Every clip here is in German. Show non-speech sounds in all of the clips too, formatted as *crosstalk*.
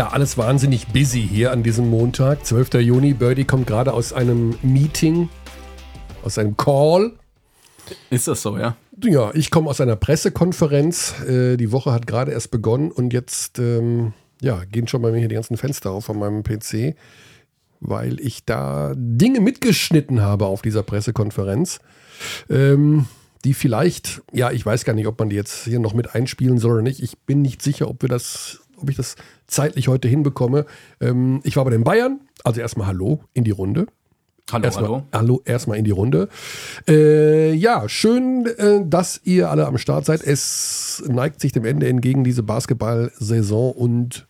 Ja, alles wahnsinnig busy hier an diesem Montag, 12. Juni. Birdie kommt gerade aus einem Meeting, aus einem Call. Ist das so, ja? Ja, ich komme aus einer Pressekonferenz. Äh, die Woche hat gerade erst begonnen und jetzt ähm, ja, gehen schon bei mir hier die ganzen Fenster auf von meinem PC, weil ich da Dinge mitgeschnitten habe auf dieser Pressekonferenz. Ähm, die vielleicht, ja, ich weiß gar nicht, ob man die jetzt hier noch mit einspielen soll oder nicht. Ich bin nicht sicher, ob wir das, ob ich das zeitlich heute hinbekomme. Ähm, ich war bei den Bayern, also erstmal Hallo in die Runde. Hallo, erstmal, hallo. Hallo, erstmal in die Runde. Äh, ja, schön, äh, dass ihr alle am Start seid. Es neigt sich dem Ende entgegen, diese Basketball-Saison und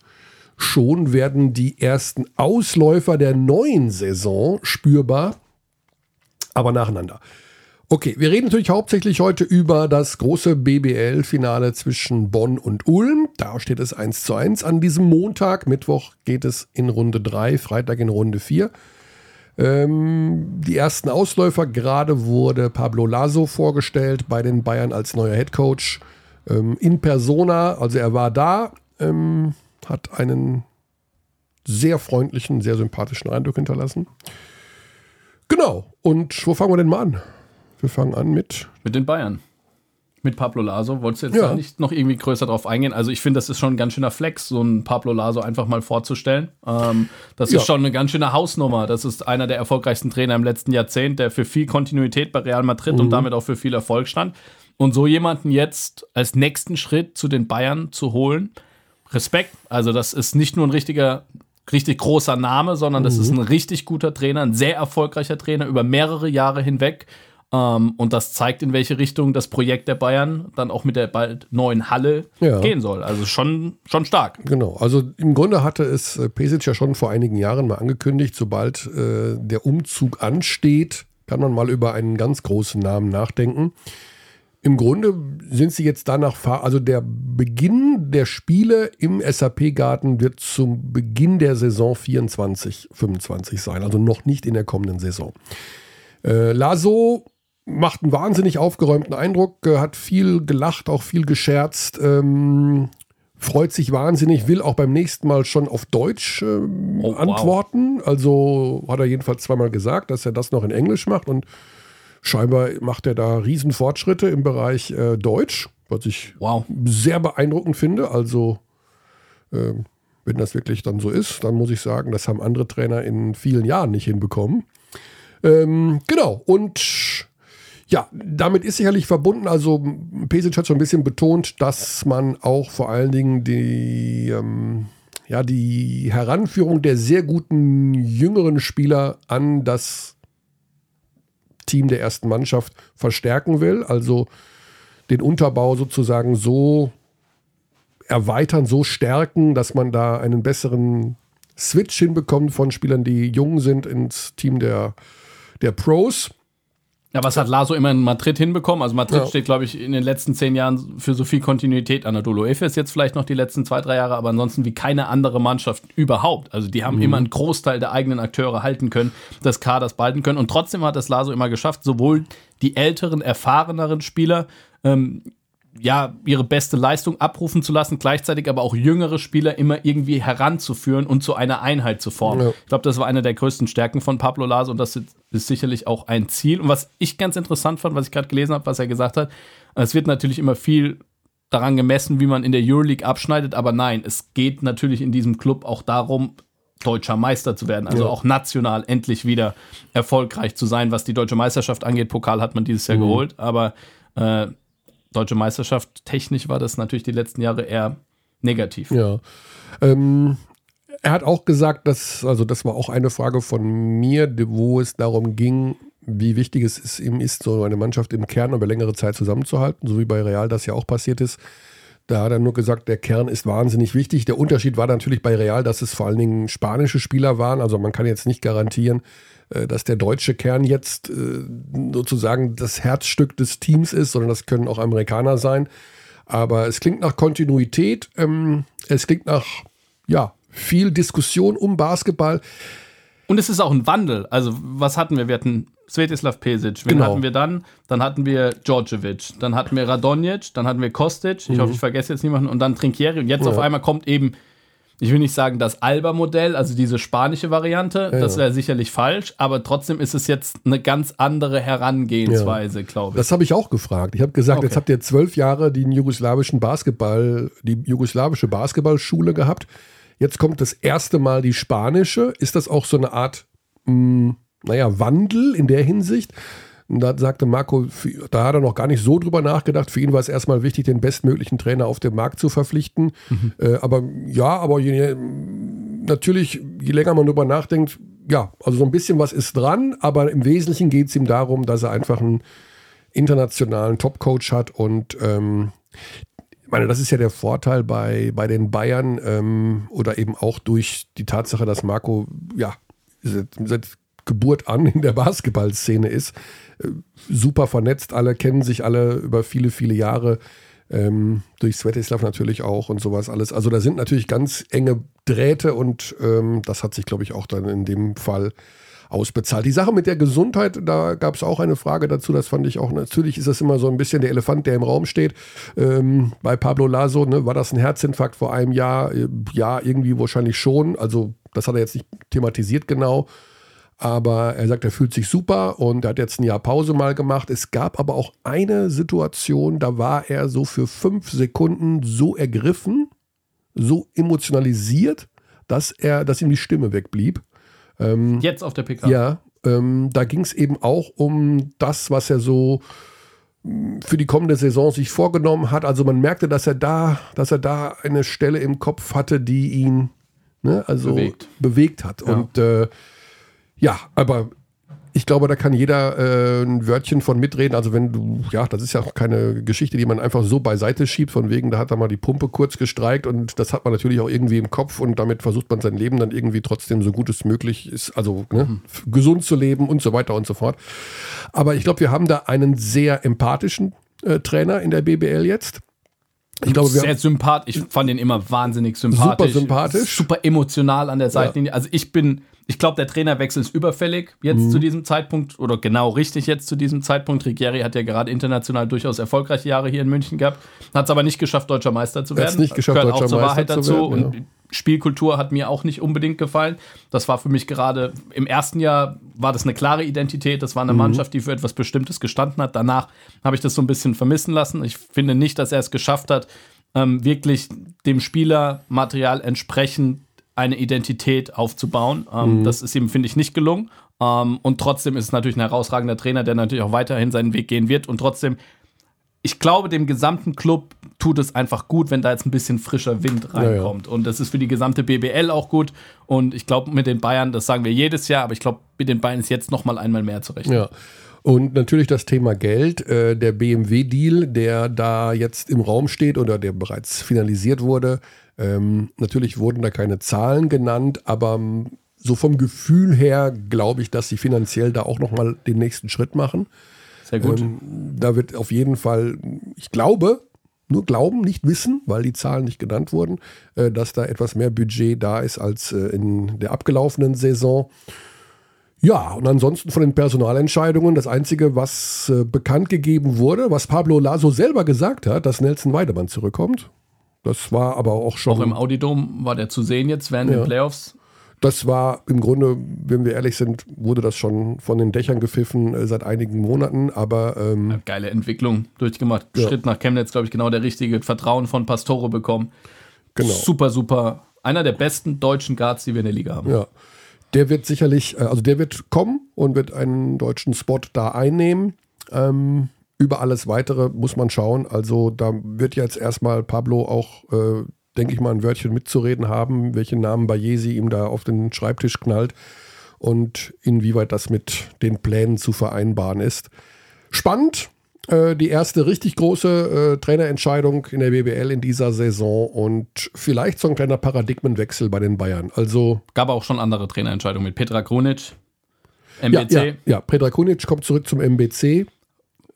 schon werden die ersten Ausläufer der neuen Saison spürbar, aber nacheinander. Okay, wir reden natürlich hauptsächlich heute über das große BBL-Finale zwischen Bonn und Ulm. Da steht es 1 zu 1 an diesem Montag. Mittwoch geht es in Runde 3, Freitag in Runde 4. Ähm, die ersten Ausläufer, gerade wurde Pablo Laso vorgestellt bei den Bayern als neuer Headcoach. Ähm, in Persona, also er war da, ähm, hat einen sehr freundlichen, sehr sympathischen Eindruck hinterlassen. Genau, und wo fangen wir denn mal an? Wir fangen an mit. Mit den Bayern. Mit Pablo Laso. Wolltest du jetzt Ja. da nicht noch irgendwie größer drauf eingehen? Also, ich finde, das ist schon ein ganz schöner Flex, so einen Pablo Laso einfach mal vorzustellen. Ähm, das Ja. ist schon eine ganz schöne Hausnummer. Das ist einer der erfolgreichsten Trainer im letzten Jahrzehnt, der für viel Kontinuität bei Real Madrid Mhm. und damit auch für viel Erfolg stand. Und so jemanden jetzt als nächsten Schritt zu den Bayern zu holen, Respekt. Also, das ist nicht nur ein richtiger, richtig großer Name, sondern das ist ein richtig guter Trainer, ein sehr erfolgreicher Trainer über mehrere Jahre hinweg. Ähm, und das zeigt, in welche Richtung das Projekt der Bayern dann auch mit der bald neuen Halle Ja. gehen soll. Also schon, schon stark. Genau, also im Grunde hatte es äh, Pesic ja schon vor einigen Jahren mal angekündigt, sobald äh, der Umzug ansteht, kann man mal über einen ganz großen Namen nachdenken. Im Grunde sind sie jetzt danach, also der Beginn der Spiele im SAP-Garten wird zum Beginn der Saison 24, 25 sein, also noch nicht in der kommenden Saison. Äh, Laso macht einen wahnsinnig aufgeräumten Eindruck, äh, hat viel gelacht, auch viel gescherzt, ähm, freut sich wahnsinnig, will auch beim nächsten Mal schon auf Deutsch ähm, Oh, wow. antworten. Also hat er jedenfalls zweimal gesagt, dass er das noch in Englisch macht und scheinbar macht er da Riesenfortschritte im Bereich äh, Deutsch, was ich Wow. sehr beeindruckend finde. Also, ähm, wenn das wirklich dann so ist, dann muss ich sagen, das haben andere Trainer in vielen Jahren nicht hinbekommen. Ähm, genau, und ja, damit ist sicherlich verbunden, also Pesic hat schon ein bisschen betont, dass man auch vor allen Dingen die, ähm, ja, die Heranführung der sehr guten jüngeren Spieler an das Team der ersten Mannschaft verstärken will. Also den Unterbau sozusagen so erweitern, so stärken, dass man da einen besseren Switch hinbekommt von Spielern, die jung sind, ins Team der, der Pros. Ja, was hat Laso immer in Madrid hinbekommen? Also Madrid Ja. steht, glaube ich, in den letzten zehn Jahren für so viel Kontinuität. Anadolu Efes jetzt vielleicht noch die letzten zwei, drei Jahre, aber ansonsten wie keine andere Mannschaft überhaupt. Also die haben Mhm. immer einen Großteil der eigenen Akteure halten können, des Kaders behalten können. Und trotzdem hat es Laso immer geschafft, sowohl die älteren, erfahreneren Spieler ähm, ja, ihre beste Leistung abrufen zu lassen, gleichzeitig aber auch jüngere Spieler immer irgendwie heranzuführen und zu einer Einheit zu formen. Ja. Ich glaube, das war eine der größten Stärken von Pablo Laso und das ist sicherlich auch ein Ziel. Und was ich ganz interessant fand, was ich gerade gelesen habe, was er gesagt hat, es wird natürlich immer viel daran gemessen, wie man in der Euroleague abschneidet, aber nein, es geht natürlich in diesem Club auch darum, deutscher Meister zu werden, also Ja. auch national endlich wieder erfolgreich zu sein, was die deutsche Meisterschaft angeht. Pokal hat man dieses Jahr geholt, aber äh, deutsche Meisterschaft technisch war das natürlich die letzten Jahre eher negativ. Ja. Ähm, er hat auch gesagt, dass, also das war auch eine Frage von mir, wo es darum ging, wie wichtig es ist, ihm ist, so eine Mannschaft im Kern über längere Zeit zusammenzuhalten, so wie bei Real das ja auch passiert ist. Da hat er nur gesagt, der Kern ist wahnsinnig wichtig. Der Unterschied war natürlich bei Real, dass es vor allen Dingen spanische Spieler waren. Also man kann jetzt nicht garantieren, dass der deutsche Kern jetzt äh, sozusagen das Herzstück des Teams ist, sondern das können auch Amerikaner sein. Aber es klingt nach Kontinuität, ähm, es klingt nach ja, viel Diskussion um Basketball. Und es ist auch ein Wandel. Also, was hatten wir? Wir hatten Svetislav Pesic. Wen Genau. hatten wir dann? Dann hatten wir Djordjevic. Dann hatten wir Radonjic. Dann hatten wir Kostic. Ich hoffe, ich vergesse jetzt niemanden. Und dann Trinkieri. Und jetzt Mhm. Ja. auf einmal kommt eben ich will nicht sagen das Alba-Modell, also diese spanische Variante, Ja, das ja. wäre sicherlich falsch, aber trotzdem ist es jetzt eine ganz andere Herangehensweise, glaube ich. Das habe ich auch gefragt. Ich habe gesagt, Okay. jetzt habt ihr zwölf Jahre den jugoslawischen Basketball, die jugoslawische Basketballschule gehabt. Jetzt kommt das erste Mal die spanische. Ist das auch so eine Art, mh, naja, Wandel in der Hinsicht? Und da sagte Marco, da hat er noch gar nicht so drüber nachgedacht. Für ihn war es erstmal wichtig, den bestmöglichen Trainer auf dem Markt zu verpflichten. Äh, aber ja, aber je, natürlich, je länger man drüber nachdenkt, ja, also so ein bisschen was ist dran, aber im Wesentlichen geht es ihm darum, dass er einfach einen internationalen Top-Coach hat und ähm, ich meine, das ist ja der Vorteil bei, bei den Bayern ähm, oder eben auch durch die Tatsache, dass Marco ja seit, seit Geburt an in der Basketballszene ist. Äh, super vernetzt, alle kennen sich alle über viele, viele Jahre. Ähm, durch Svetislav natürlich auch und sowas alles. Also da sind natürlich ganz enge Drähte und ähm, das hat sich, glaube ich, auch dann in dem Fall ausbezahlt. Die Sache mit der Gesundheit, da gab es auch eine Frage dazu, das fand ich auch, natürlich ist das immer so ein bisschen der Elefant, der im Raum steht. Ähm, bei Pablo Laso, ne, war das ein Herzinfarkt vor einem Jahr? Äh, Ja, irgendwie wahrscheinlich schon. Also das hat er jetzt nicht thematisiert genau. Aber er sagt, er fühlt sich super und er hat jetzt ein Jahr Pause mal gemacht. Es gab aber auch eine Situation, da war er so für fünf Sekunden so ergriffen, so emotionalisiert, dass er, dass ihm die Stimme wegblieb. Jetzt auf der PK. Ja, ähm, da ging es eben auch um das, was er so mh, für die kommende Saison sich vorgenommen hat. Also man merkte, dass er da, dass er da eine Stelle im Kopf hatte, die ihn ne, also Bewegt. bewegt hat. Ja. Und äh, ja, aber ich glaube, da kann jeder äh, ein Wörtchen von mitreden. Also wenn du, ja, das ist ja auch keine Geschichte, die man einfach so beiseite schiebt, von wegen, da hat er mal die Pumpe kurz gestreikt und das hat man natürlich auch irgendwie im Kopf und damit versucht man sein Leben dann irgendwie trotzdem so gut es möglich ist, also ne, f- gesund zu leben und so weiter und so fort. Aber ich glaube, wir haben da einen sehr empathischen äh, Trainer in der BBL jetzt. Ich glaube, Sehr sympathisch. Ich fand ihn immer wahnsinnig sympathisch. Super sympathisch. Super emotional an der Seitenlinie. Also ich bin, ich glaube, der Trainerwechsel ist überfällig jetzt Mhm. zu diesem Zeitpunkt oder genau richtig jetzt zu diesem Zeitpunkt. Rigieri hat ja gerade international durchaus erfolgreiche Jahre hier in München gehabt, hat es aber nicht geschafft, deutscher Meister zu Hat's werden. nicht geschafft, Gehört auch deutscher zur Wahrheit Meister zu dazu. werden, Und Spielkultur hat mir auch nicht unbedingt gefallen. Das war für mich gerade im ersten Jahr war das eine klare Identität. Das war Mhm. eine Mannschaft, die für etwas Bestimmtes gestanden hat. Danach habe ich das so ein bisschen vermissen lassen. Ich finde nicht, dass er es geschafft hat, ähm, wirklich dem Spielermaterial entsprechend eine Identität aufzubauen. Ähm, Mhm. Das ist ihm, finde ich, nicht gelungen. Ähm, und trotzdem ist es natürlich ein herausragender Trainer, der natürlich auch weiterhin seinen Weg gehen wird. Und trotzdem, ich glaube, dem gesamten Club tut es einfach gut, wenn da jetzt ein bisschen frischer Wind reinkommt. Und das ist für die gesamte BBL auch gut. Und ich glaube, mit den Bayern, das sagen wir jedes Jahr, aber ich glaube, mit den Bayern ist jetzt noch mal einmal mehr zu rechnen. Ja. Und natürlich das Thema Geld, äh, der BMW-Deal, der da jetzt im Raum steht oder der bereits finalisiert wurde. Ähm, natürlich wurden da keine Zahlen genannt, aber ähm, so vom Gefühl her glaube ich, dass sie finanziell da auch nochmal den nächsten Schritt machen. Sehr gut. Ähm, da wird auf jeden Fall, ich glaube, nur glauben, nicht wissen, weil die Zahlen nicht genannt wurden, äh, dass da etwas mehr Budget da ist als äh, in der abgelaufenen Saison. Ja, und ansonsten von den Personalentscheidungen, das Einzige, was äh, bekannt gegeben wurde, was Pablo Laso selber gesagt hat, dass Nelson Weidemann zurückkommt. Das war aber auch schon. Auch im Audidom war der zu sehen jetzt während Ja. den Playoffs. Das war im Grunde, wenn wir ehrlich sind, wurde das schon von den Dächern gepfiffen äh, seit einigen Monaten, aber ähm, Geile Entwicklung durchgemacht. Ja. Schritt nach Chemnitz, glaube ich, genau der richtige. Vertrauen von Pastore bekommen. genau. Super, super. Einer der besten deutschen Guards, die wir in der Liga haben. Ja. Der wird sicherlich, äh, also der wird kommen und wird einen deutschen Spot da einnehmen. Ähm, über alles weitere muss man schauen. Also da wird jetzt erstmal Pablo auch, äh, denke ich mal, ein Wörtchen mitzureden haben, welchen Namen Bayesi ihm da auf den Schreibtisch knallt und inwieweit das mit den Plänen zu vereinbaren ist. Spannend. Äh, die erste richtig große äh, Trainerentscheidung in der BBL in dieser Saison und vielleicht so ein kleiner Paradigmenwechsel bei den Bayern. Also Gab auch schon andere Trainerentscheidungen mit Petra Krunic, Ja, MBC, ja, ja. Predrag Kunic kommt zurück zum MBC.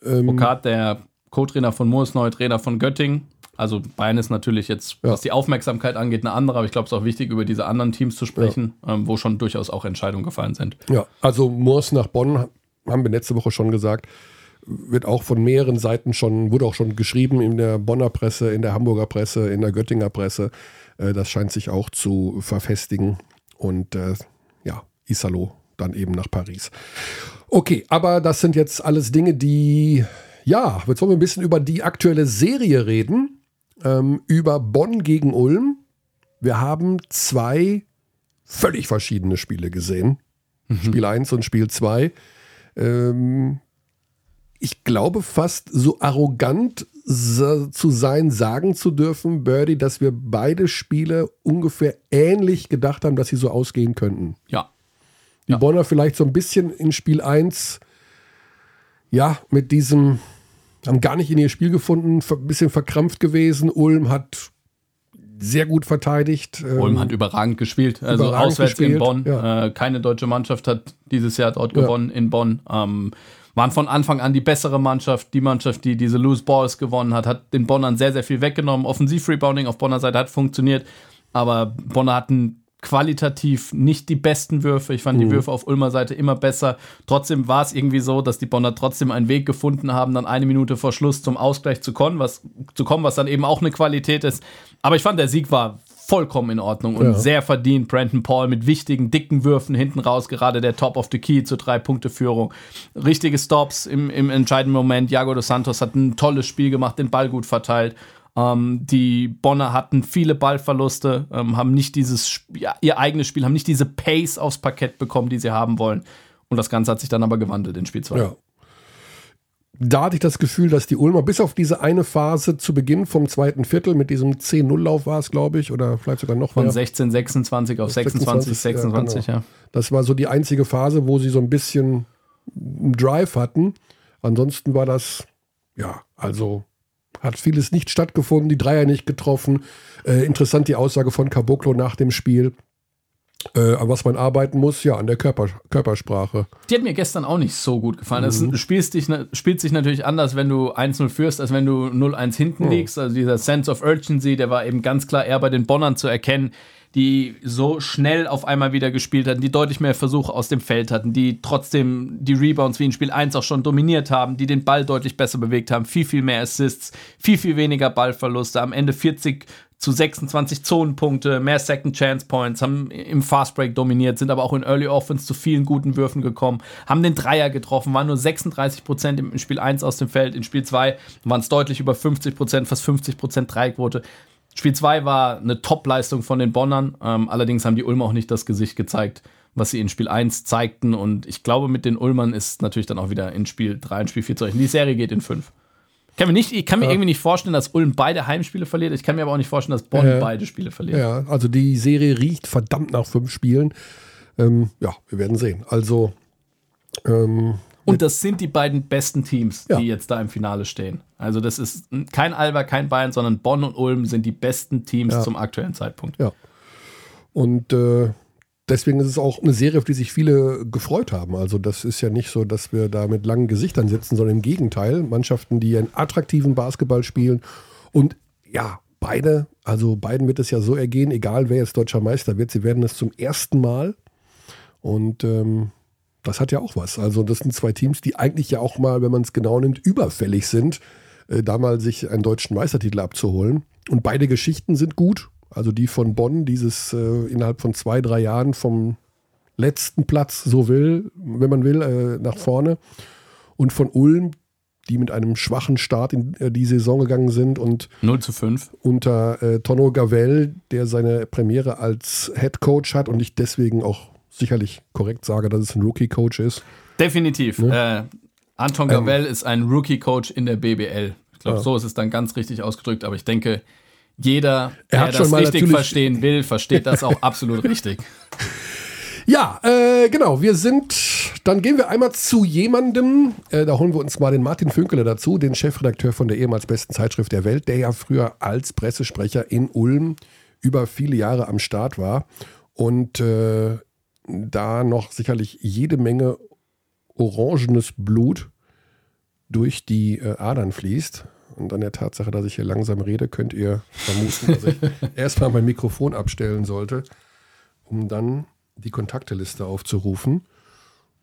Ähm, Okat, der Co-Trainer von Moors, neuer Trainer von Göttingen. Also Bayern ist natürlich jetzt, Ja. was die Aufmerksamkeit angeht, eine andere, aber ich glaube, es ist auch wichtig, über diese anderen Teams zu sprechen, ähm, wo schon durchaus auch Entscheidungen gefallen sind. ja, also Moors nach Bonn haben wir letzte Woche schon gesagt. wird auch von mehreren Seiten schon, wurde auch schon geschrieben in der Bonner Presse, in der Hamburger Presse, in der Göttinger Presse. Äh, das scheint sich auch zu verfestigen. Und äh, ja, Isalo dann eben nach Paris. Okay, aber das sind jetzt alles Dinge, die, ja, jetzt wollen wir ein bisschen über die aktuelle Serie reden. Ähm, über Bonn gegen Ulm. Wir haben zwei völlig verschiedene Spiele gesehen. Mhm. Spiel 1 und Spiel 2. Ähm, ich glaube fast so arrogant zu sein, sagen zu dürfen, Birdie, dass wir beide Spiele ungefähr ähnlich gedacht haben, dass sie so ausgehen könnten. Ja. Die ja. Bonner vielleicht so ein bisschen in Spiel 1, ja, mit diesem, haben gar nicht in ihr Spiel gefunden, ein bisschen verkrampft gewesen. Ulm hat sehr gut verteidigt. Ulm ähm, hat überragend gespielt. Also überragend auswärts gespielt. in Bonn. Ja. Äh, keine deutsche Mannschaft hat dieses Jahr dort gewonnen ja. in Bonn. Ähm, waren von Anfang an die bessere Mannschaft. Die Mannschaft, die diese Loose Balls gewonnen hat, hat den Bonnern sehr, sehr viel weggenommen. Offensiv-Rebounding auf Bonner Seite hat funktioniert. Aber Bonner hatten qualitativ nicht die besten Würfe. Ich fand mhm. die Würfe auf Ulmer Seite immer besser. Trotzdem war es irgendwie so, dass die Bonner trotzdem einen Weg gefunden haben, dann eine Minute vor Schluss zum Ausgleich zu kommen, was, zu kommen, was dann eben auch eine Qualität ist. Aber ich fand, der Sieg war vollkommen in Ordnung und ja. sehr verdient. Brandon Paul mit wichtigen, dicken Würfen hinten raus, gerade der Top of the Key zur Drei-Punkte-Führung. Richtige Stops im, im entscheidenden Moment. Jago dos Santos hat ein tolles Spiel gemacht, den Ball gut verteilt. Ähm, die Bonner hatten viele Ballverluste, ähm, haben nicht dieses, ja, ihr eigenes Spiel, haben nicht diese Pace aufs Parkett bekommen, die sie haben wollen. Und das Ganze hat sich dann aber gewandelt in Spiel 2. Ja. Da hatte ich das Gefühl, dass die Ulmer bis auf diese eine Phase zu Beginn vom zweiten Viertel mit diesem 10-0-Lauf war es, glaube ich, oder vielleicht sogar noch Von mehr. 16, 26 auf 26, 26, 26, ja, genau. ja. Das war so die einzige Phase, wo sie so ein bisschen Drive hatten. Ansonsten war das, ja, also hat vieles nicht stattgefunden, die Dreier nicht getroffen. Äh, interessant die Aussage von Caboclo nach dem Spiel. Äh, an was man arbeiten muss, ja, an der Körper, Körpersprache. Die hat mir gestern auch nicht so gut gefallen. Mhm. Es spielst dich, spielt sich natürlich anders, wenn du 1-0 führst, als wenn du 0-1 hinten mhm. liegst. Also dieser Sense of Urgency, der war eben ganz klar eher bei den Bonnern zu erkennen die so schnell auf einmal wieder gespielt hatten, die deutlich mehr Versuche aus dem Feld hatten, die trotzdem die Rebounds wie in Spiel 1 auch schon dominiert haben, die den Ball deutlich besser bewegt haben, viel, viel mehr Assists, viel, viel weniger Ballverluste, am Ende 40 zu 26 Zonenpunkte, mehr Second Chance Points, haben im Fast Break dominiert, sind aber auch in Early Offense zu vielen guten Würfen gekommen, haben den Dreier getroffen, waren nur 36 Prozent im Spiel 1 aus dem Feld, in Spiel 2 waren es deutlich über 50 Prozent, fast 50 Prozent Dreierquote. Spiel 2 war eine Top-Leistung von den Bonnern. Ähm, allerdings haben die Ulmer auch nicht das Gesicht gezeigt, was sie in Spiel 1 zeigten. Und ich glaube, mit den Ulmern ist natürlich dann auch wieder in Spiel 3 und Spiel 4 zu rechnen. Die Serie geht in 5. Kann mir nicht, ich kann mir ja. irgendwie nicht vorstellen, dass Ulm beide Heimspiele verliert. Ich kann mir aber auch nicht vorstellen, dass Bonn äh, beide Spiele verliert. Ja, also die Serie riecht verdammt nach fünf Spielen. Ähm, ja, wir werden sehen. Also ähm, und das sind die beiden besten Teams, ja. die jetzt da im Finale stehen. Also das ist kein Alba, kein Bayern, sondern Bonn und Ulm sind die besten Teams ja. zum aktuellen Zeitpunkt. Ja. Und äh, deswegen ist es auch eine Serie, auf die sich viele gefreut haben. Also das ist ja nicht so, dass wir da mit langen Gesichtern sitzen, sondern im Gegenteil. Mannschaften, die einen attraktiven Basketball spielen und ja, beide, also beiden wird es ja so ergehen, egal wer jetzt deutscher Meister wird, sie werden es zum ersten Mal. Und ähm, das hat ja auch was. Also das sind zwei Teams, die eigentlich ja auch mal, wenn man es genau nimmt, überfällig sind, äh, da mal sich einen deutschen Meistertitel abzuholen. Und beide Geschichten sind gut. Also die von Bonn, dieses äh, innerhalb von zwei, drei Jahren vom letzten Platz, so will, wenn man will, äh, nach vorne. Und von Ulm, die mit einem schwachen Start in äh, die Saison gegangen sind und 0 zu 5 unter äh, Tonno Gavel, der seine Premiere als Head Coach hat und ich deswegen auch sicherlich korrekt sage, dass es ein Rookie-Coach ist. Definitiv. Ne? Äh, Anton Gavel ähm, ist ein Rookie-Coach in der BBL. Ich glaube, ja. so ist es dann ganz richtig ausgedrückt, aber ich denke, jeder, der das richtig verstehen will, versteht das auch *laughs* absolut richtig. Ja, äh, genau. Wir sind, dann gehen wir einmal zu jemandem, äh, da holen wir uns mal den Martin Fünkele dazu, den Chefredakteur von der ehemals besten Zeitschrift der Welt, der ja früher als Pressesprecher in Ulm über viele Jahre am Start war und äh, da noch sicherlich jede Menge orangenes Blut durch die äh, Adern fließt. Und an der Tatsache, dass ich hier langsam rede, könnt ihr vermuten, dass ich *laughs* erstmal mein Mikrofon abstellen sollte, um dann die Kontakteliste aufzurufen.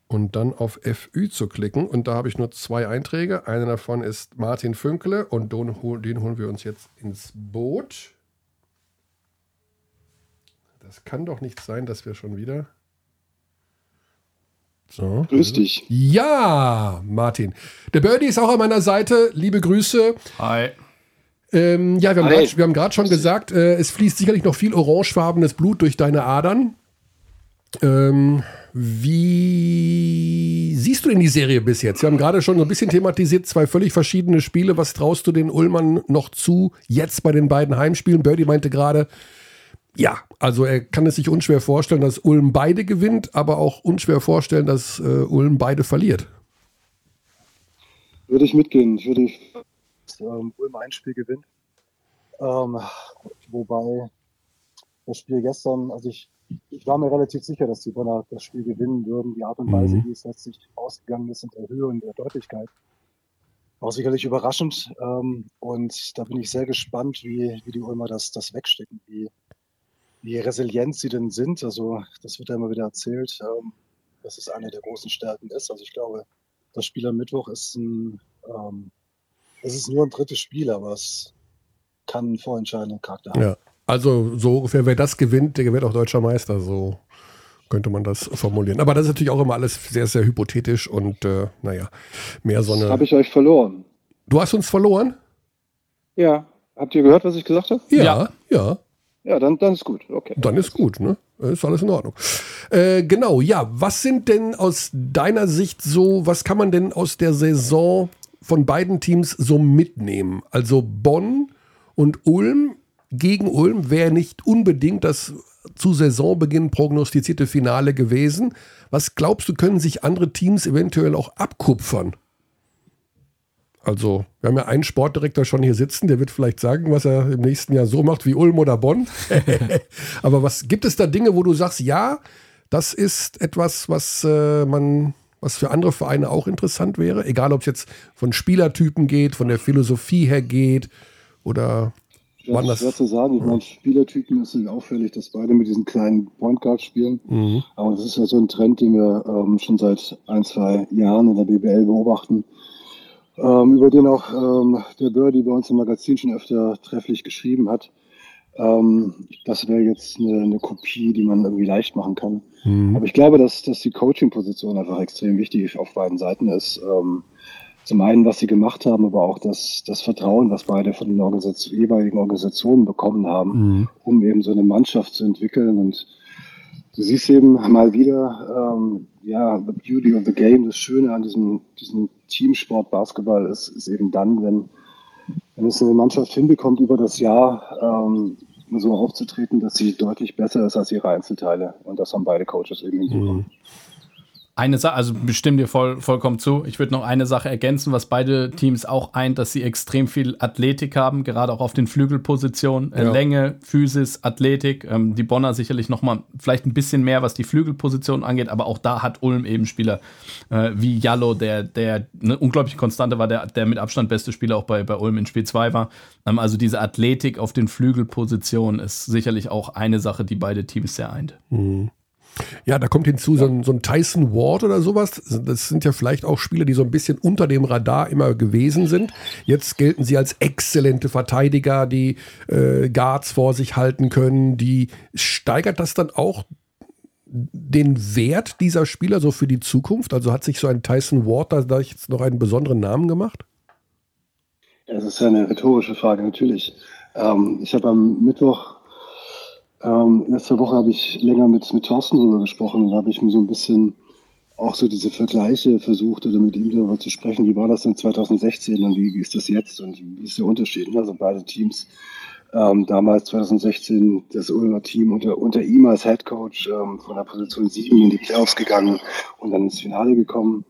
und dann auf FÜ zu klicken. Und da habe ich nur zwei Einträge. Einer davon ist Martin Fünkele und den, den holen wir uns jetzt ins Boot. Das kann doch nicht sein, dass wir schon wieder. So. Grüß dich. Ja, Martin. Der Birdie ist auch an meiner Seite. Liebe Grüße. Hi. Ähm, ja, wir haben gerade schon gesagt, äh, es fließt sicherlich noch viel orangefarbenes Blut durch deine Adern. Ähm, wie siehst du denn die Serie bis jetzt? Wir haben gerade schon so ein bisschen thematisiert, zwei völlig verschiedene Spiele. Was traust du den Ullmann noch zu, jetzt bei den beiden Heimspielen? Birdie meinte gerade, ja, also er kann es sich unschwer vorstellen, dass Ulm beide gewinnt, aber auch unschwer vorstellen, dass äh, Ulm beide verliert. Würde ich mitgehen. Ich würde ähm, Ulm ein Spiel gewinnt. Ähm, wobei das Spiel gestern, also ich ich war mir relativ sicher, dass die Bonner das Spiel gewinnen würden. Die Art und Weise, mhm. wie es letztlich ausgegangen ist, in der Höhe und der Deutlichkeit, war sicherlich überraschend. Ähm, und da bin ich sehr gespannt, wie, wie die Ulmer das, das wegstecken, wie, wie resilient sie denn sind. Also, das wird ja immer wieder erzählt, ähm, dass es eine der großen Stärken ist. Also, ich glaube, das Spiel am Mittwoch ist ein, ähm, es ist nur ein drittes Spiel, aber es kann einen vorentscheidenden Charakter haben. Ja. Also so ungefähr, wer das gewinnt, der gewinnt auch deutscher Meister. So könnte man das formulieren. Aber das ist natürlich auch immer alles sehr, sehr hypothetisch und äh, naja, mehr so eine. Habe ich euch verloren? Du hast uns verloren? Ja. Habt ihr gehört, was ich gesagt habe? Ja, ja. Ja, dann, dann ist gut. Okay. Dann ist gut, ne? Ist alles in Ordnung. Äh, genau, ja. Was sind denn aus deiner Sicht so, was kann man denn aus der Saison von beiden Teams so mitnehmen? Also Bonn und Ulm gegen Ulm wäre nicht unbedingt das zu Saisonbeginn prognostizierte Finale gewesen. Was glaubst du, können sich andere Teams eventuell auch abkupfern? Also, wir haben ja einen Sportdirektor schon hier sitzen, der wird vielleicht sagen, was er im nächsten Jahr so macht wie Ulm oder Bonn. *laughs* Aber was gibt es da Dinge, wo du sagst, ja, das ist etwas, was äh, man, was für andere Vereine auch interessant wäre, egal ob es jetzt von Spielertypen geht, von der Philosophie her geht oder Schwer, das, schwer zu sagen. Ich meine, Spielertypen ist auffällig, dass beide mit diesen kleinen Point Guards spielen. Mhm. Aber das ist ja so ein Trend, den wir ähm, schon seit ein, zwei Jahren in der BBL beobachten. Ähm, über den auch ähm, der Birdie bei uns im Magazin schon öfter trefflich geschrieben hat. Ähm, das wäre jetzt eine, eine, Kopie, die man irgendwie leicht machen kann. Mhm. Aber ich glaube, dass, dass die Coaching-Position einfach extrem wichtig auf beiden Seiten ist. Ähm, zum einen, was sie gemacht haben, aber auch das, das Vertrauen, was beide von den Organisation, jeweiligen Organisationen bekommen haben, mhm. um eben so eine Mannschaft zu entwickeln. Und du siehst eben mal wieder, ähm, ja, the beauty of the game, das Schöne an diesem, diesem Teamsport Basketball ist, ist eben dann, wenn, wenn es eine Mannschaft hinbekommt, über das Jahr ähm, so aufzutreten, dass sie deutlich besser ist als ihre Einzelteile. Und das haben beide Coaches eben hinbekommen. Mhm. Eine Sache, also bestimmt dir voll, vollkommen zu. Ich würde noch eine Sache ergänzen, was beide Teams auch eint, dass sie extrem viel Athletik haben, gerade auch auf den Flügelpositionen. Ja. Länge, Physis, Athletik. Ähm, die Bonner sicherlich noch mal vielleicht ein bisschen mehr, was die Flügelposition angeht, aber auch da hat Ulm eben Spieler äh, wie Jallo, der, der eine unglaublich konstante war, der, der mit Abstand beste Spieler auch bei, bei Ulm in Spiel 2 war. Ähm, also diese Athletik auf den Flügelpositionen ist sicherlich auch eine Sache, die beide Teams sehr eint. Mhm. Ja, da kommt hinzu so ein, so ein, Tyson Ward oder sowas. Das sind ja vielleicht auch Spieler, die so ein bisschen unter dem Radar immer gewesen sind. Jetzt gelten sie als exzellente Verteidiger, die äh, Guards vor sich halten können. Die steigert das dann auch den Wert dieser Spieler so für die Zukunft? Also hat sich so ein Tyson Ward da, da jetzt noch einen besonderen Namen gemacht? das ist ja eine rhetorische Frage, natürlich. Ähm, ich habe am Mittwoch ähm, letzte Woche habe ich länger mit, mit Thorsten darüber gesprochen und habe ich mir so ein bisschen auch so diese Vergleiche versucht oder mit ihm darüber zu sprechen. Wie war das denn 2016 und wie, ist das jetzt und wie ist der Unterschied? Also beide Teams, ähm, damals 2016 das Ulmer Team unter, unter ihm als Head Coach ähm, von der Position 7 in die Playoffs gegangen und dann ins Finale gekommen.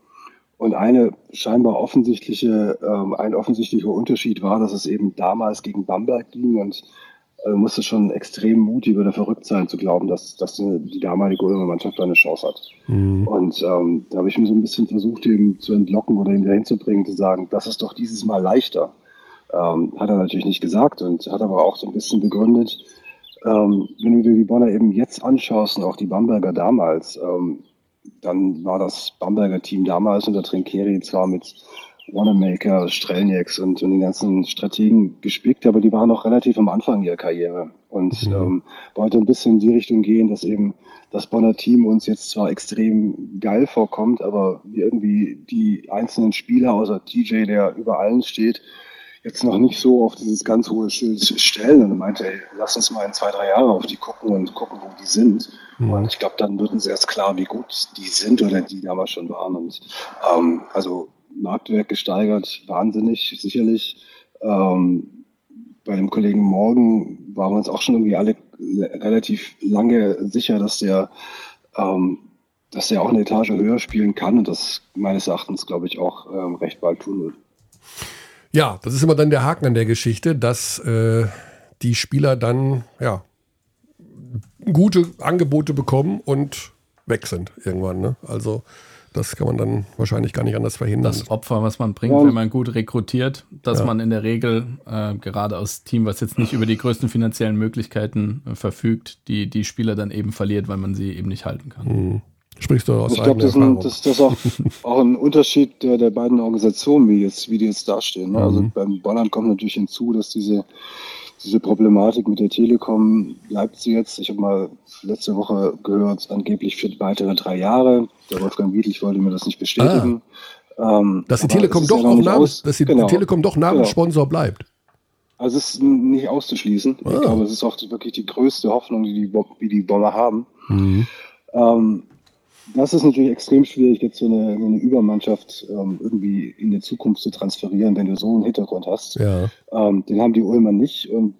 Und eine scheinbar offensichtliche, ähm, ein offensichtlicher Unterschied war, dass es eben damals gegen Bamberg ging und musste schon extrem mutig oder verrückt sein, zu glauben, dass, dass die damalige Ulmer Mannschaft da eine Chance hat. Mhm. Und ähm, da habe ich mir so ein bisschen versucht, ihn zu entlocken oder ihn dahin zu bringen, zu sagen, das ist doch dieses Mal leichter. Ähm, hat er natürlich nicht gesagt und hat aber auch so ein bisschen begründet. Ähm, wenn du dir die Bonner eben jetzt anschaust und auch die Bamberger damals, ähm, dann war das Bamberger Team damals unter Trinkeri zwar mit Wanamaker, Strelnieks und, und den ganzen Strategen gespickt, aber die waren noch relativ am Anfang ihrer Karriere und mhm. ähm, wollte ein bisschen in die Richtung gehen, dass eben das Bonner Team uns jetzt zwar extrem geil vorkommt, aber irgendwie die einzelnen Spieler, außer TJ, der über allen steht, jetzt noch nicht so auf dieses ganz hohe Schild stellen. Und meinte, ey, lass uns mal in zwei, drei Jahre auf die gucken und gucken, wo die sind. Mhm. Und ich glaube, dann wird uns erst klar, wie gut die sind oder die damals schon waren. Und ähm, also Marktwert gesteigert, wahnsinnig, sicherlich. Ähm, bei dem Kollegen Morgen waren wir uns auch schon irgendwie alle relativ lange sicher, dass der, ähm, dass der auch eine Etage höher spielen kann und das meines Erachtens, glaube ich, auch ähm, recht bald tun wird. Ja, das ist immer dann der Haken an der Geschichte, dass äh, die Spieler dann ja gute Angebote bekommen und weg sind irgendwann. Ne? Also das kann man dann wahrscheinlich gar nicht anders verhindern. Das Opfer, was man bringt, ja. wenn man gut rekrutiert, dass ja. man in der Regel äh, gerade aus Team, was jetzt nicht über die größten finanziellen Möglichkeiten äh, verfügt, die, die Spieler dann eben verliert, weil man sie eben nicht halten kann. Mhm. Sprichst du aus Ich glaube, das, das, das, ist auch, *laughs* auch ein Unterschied der, der beiden Organisationen, wie, jetzt, wie die jetzt dastehen. Ne? Also mhm. Also beim Bonland kommt natürlich hinzu, dass diese diese Problematik mit der Telekom bleibt sie jetzt. Ich habe mal letzte Woche gehört, angeblich für weitere drei Jahre. Der Wolfgang Wiedlich wollte mir das nicht bestätigen. Ah, ähm, dass die Telekom doch ja Namens, dass die, genau, Telekom doch Namenssponsor genau. bleibt. Also es ist nicht auszuschließen. Ah. Ich glaube, es ist auch wirklich die größte Hoffnung, die die, die, Bomber haben. Mhm. Ähm, das ist natürlich extrem schwierig, jetzt so eine, so eine Übermannschaft ähm, irgendwie in die Zukunft zu transferieren, wenn du so einen Hintergrund hast. Ja. Ähm, den haben die Ulmer nicht und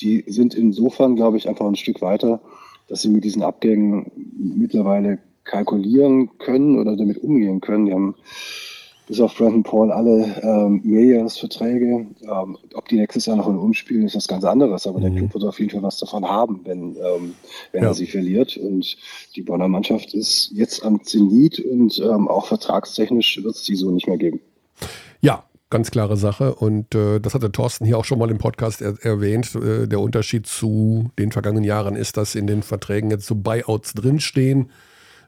die sind insofern, glaube ich, einfach ein Stück weiter, dass sie mit diesen Abgängen mittlerweile kalkulieren können oder damit umgehen können. Die haben bis auf Brandon Paul alle ähm, Mehrjahresverträge. Ähm, ob die nächstes Jahr noch in umspielen, ist was ganz anderes. Aber mhm. der Club wird auf jeden Fall was davon haben, wenn, ähm, wenn ja. er sie verliert. Und die Bonner Mannschaft ist jetzt am Zenit und ähm, auch vertragstechnisch wird es die so nicht mehr geben. Ja, ganz klare Sache. Und äh, das hatte Thorsten hier auch schon mal im Podcast er erwähnt. Äh, der Unterschied zu den vergangenen Jahren ist, dass in den Verträgen jetzt so Buyouts drinstehen.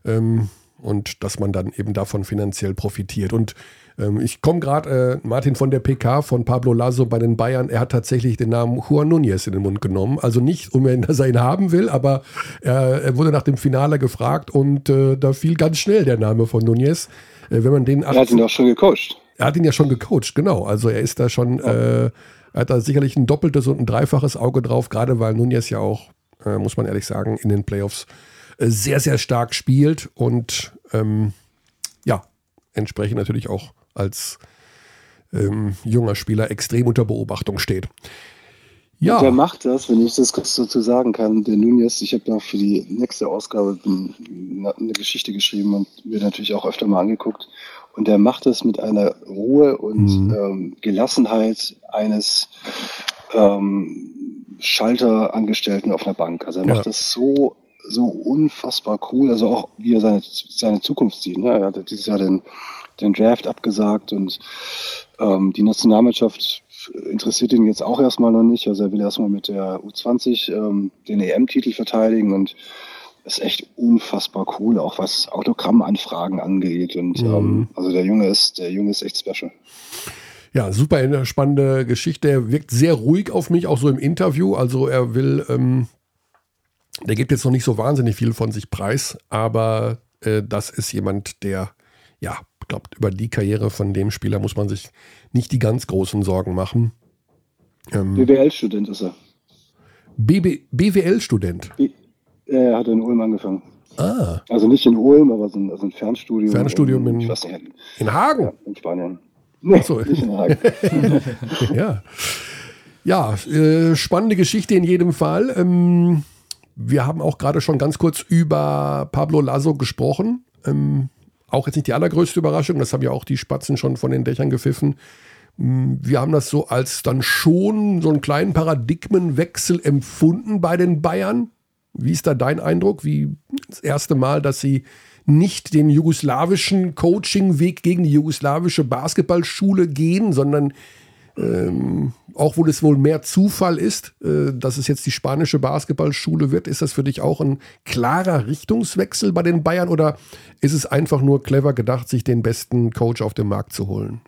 Ähm, und dass man dann eben davon finanziell profitiert. Und ähm, ich komme gerade, äh, Martin von der PK von Pablo Lasso bei den Bayern, er hat tatsächlich den Namen Juan Núñez in den Mund genommen. Also nicht, um ihn, *laughs* dass er ihn haben will, aber er, er wurde nach dem Finale gefragt und äh, da fiel ganz schnell der Name von Núñez. Äh, wenn man den er hat ihn auch schon gecoacht. Er hat ihn ja schon gecoacht, genau. Also er ist da schon, ja. äh, er hat da sicherlich ein doppeltes und ein dreifaches Auge drauf, gerade weil Núñez ja auch, äh, muss man ehrlich sagen, in den Playoffs äh, sehr, sehr stark spielt und ähm, ja, entsprechend natürlich auch als ähm, junger Spieler extrem unter Beobachtung steht. Ja. Wer macht das, wenn ich das kurz dazu sagen kann? Der Nunez, ich habe da für die nächste Ausgabe eine Geschichte geschrieben und mir natürlich auch öfter mal angeguckt. Und der macht das mit einer Ruhe und mhm. ähm, Gelassenheit eines ähm, Schalterangestellten auf einer Bank. Also er macht ja. das so so unfassbar cool. Also auch wie er seine, seine Zukunft sieht. Ne? Er hat dieses Jahr den, den Draft abgesagt und ähm, die Nationalmannschaft interessiert ihn jetzt auch erstmal noch nicht. Also er will erstmal mit der U20 ähm, den EM-Titel verteidigen und ist echt unfassbar cool, auch was Autogrammanfragen angeht. Und mhm. ähm, also der Junge ist, der Junge ist echt special. Ja, super spannende Geschichte. Er wirkt sehr ruhig auf mich, auch so im Interview. Also er will ähm, der gibt jetzt noch nicht so wahnsinnig viel von sich preis, aber äh, das ist jemand, der, ja, glaubt, über die Karriere von dem Spieler muss man sich nicht die ganz großen Sorgen machen. Ähm, BWL-Student ist er. BWL-Student? Er hat in Ulm angefangen. Ah. Also nicht in Ulm, aber so ein, also ein Fernstudium. Fernstudium in, in, nicht, in Hagen? Ja, in Spanien. Nee, so. nicht in Hagen. *laughs* ja. Ja, äh, spannende Geschichte in jedem Fall. Ähm, wir haben auch gerade schon ganz kurz über Pablo Lasso gesprochen. Ähm, auch jetzt nicht die allergrößte Überraschung, das haben ja auch die Spatzen schon von den Dächern gepfiffen. Mm, wir haben das so als dann schon so einen kleinen Paradigmenwechsel empfunden bei den Bayern. Wie ist da dein Eindruck? Wie das erste Mal, dass sie nicht den jugoslawischen Coaching-Weg gegen die jugoslawische Basketballschule gehen, sondern Ähm, auch wo es wohl mehr Zufall ist, äh, dass es jetzt die spanische Basketballschule wird, ist das für dich auch ein klarer Richtungswechsel bei den Bayern oder ist es einfach nur clever gedacht, sich den besten Coach auf dem Markt zu holen?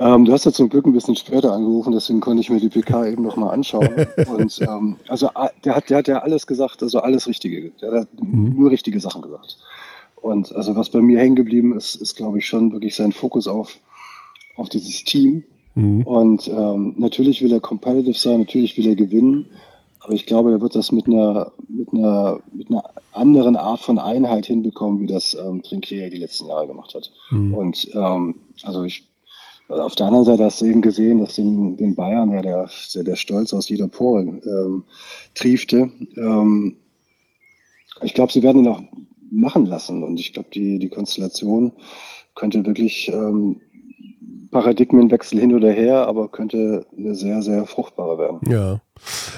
Ähm, du hast ja zum Glück ein bisschen später angerufen, deswegen konnte ich mir die PK eben nochmal anschauen. *laughs* Und ähm, also der hat, der hat ja alles gesagt, also alles Richtige. Der hat mhm. nur richtige Sachen gesagt. Und also was bei mir hängen geblieben ist, ist glaube ich schon wirklich sein Fokus auf auf dieses Team. Mhm. Und ähm, natürlich will er competitive sein, natürlich will er gewinnen. Aber ich glaube, er wird das mit einer, mit einer, mit einer anderen Art von Einheit hinbekommen, wie das ähm, Trinkier die letzten Jahre gemacht hat. Mhm. Und ähm, also ich, auf der anderen Seite hast du eben gesehen, dass den, den Bayern ja der, der, der Stolz aus jeder Pore ähm, triefte. Ähm, ich glaube, sie werden ihn auch machen lassen. Und ich glaube, die, die Konstellation könnte wirklich ähm, Paradigmenwechsel hin oder her, aber könnte eine sehr, sehr fruchtbare werden. Ja,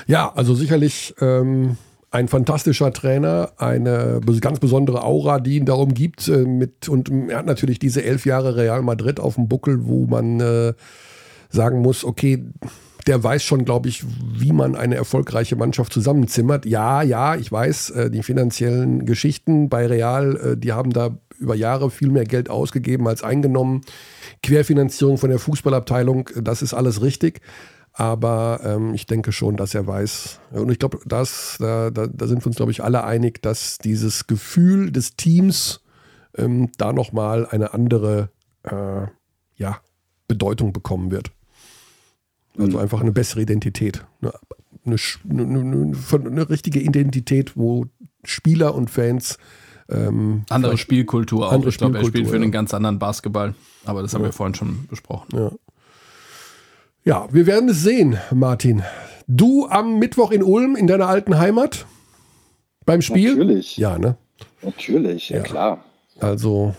ja also sicherlich ähm, ein fantastischer Trainer, eine ganz besondere Aura, die ihn darum gibt. Äh, mit, und er hat natürlich diese elf Jahre Real Madrid auf dem Buckel, wo man äh, sagen muss, okay, der weiß schon, glaube ich, wie man eine erfolgreiche Mannschaft zusammenzimmert. Ja, ja, ich weiß, äh, die finanziellen Geschichten bei Real, äh, die haben da über Jahre viel mehr Geld ausgegeben als eingenommen. Querfinanzierung von der Fußballabteilung, das ist alles richtig. Aber ähm, ich denke schon, dass er weiß. Und ich glaube, da, da, da, sind wir uns, glaube ich, alle einig, dass dieses Gefühl des Teams ähm, da nochmal eine andere äh, ja, Bedeutung bekommen wird. Also mhm. einfach eine bessere Identität. Eine, eine, eine, eine, richtige Identität, wo Spieler und Fans ähm, andere Spielkultur auch. Andere ich glaube, er spielt für ja. einen ganz anderen Basketball. Aber das haben ja. wir vorhin schon besprochen. Ja. ja, wir werden es sehen, Martin. Du am Mittwoch in Ulm, in deiner alten Heimat? Beim Spiel? Natürlich. Ja, ne? Natürlich, ja, ja. klar. Also,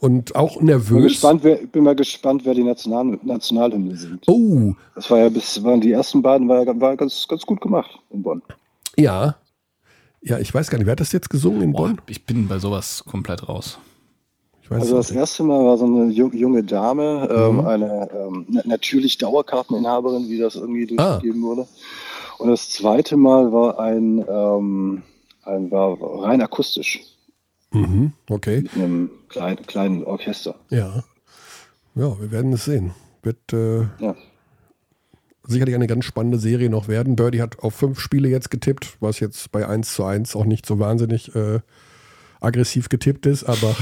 und auch nervös. Bin, gespannt, wer, bin mal gespannt, wer die National, Nationalhymne sind. Oh. Das war ja bis, waren die ersten beiden, war, war ganz, ganz gut gemacht in Bonn. Ja, ja, ich weiß gar nicht, wer hat das jetzt gesungen in Bonn? ich bin bei sowas komplett raus. also das erste Mal war so eine junge Dame, ähm, mhm. eine ähm, natürlich Dauerkarteninhaberin, wie das irgendwie ah. durchgegeben ah. wurde. Und das zweite Mal war ein, ähm, ein war rein akustisch. Mhm, okay. Mit einem kleinen, kleinen Orchester. Ja. Ja, wir werden es sehen. Wird äh, ja sicherlich eine ganz spannende Serie noch werden. Birdie hat auf fünf Spiele jetzt getippt, was jetzt bei 1 zu 1 auch nicht so wahnsinnig äh, aggressiv getippt ist, aber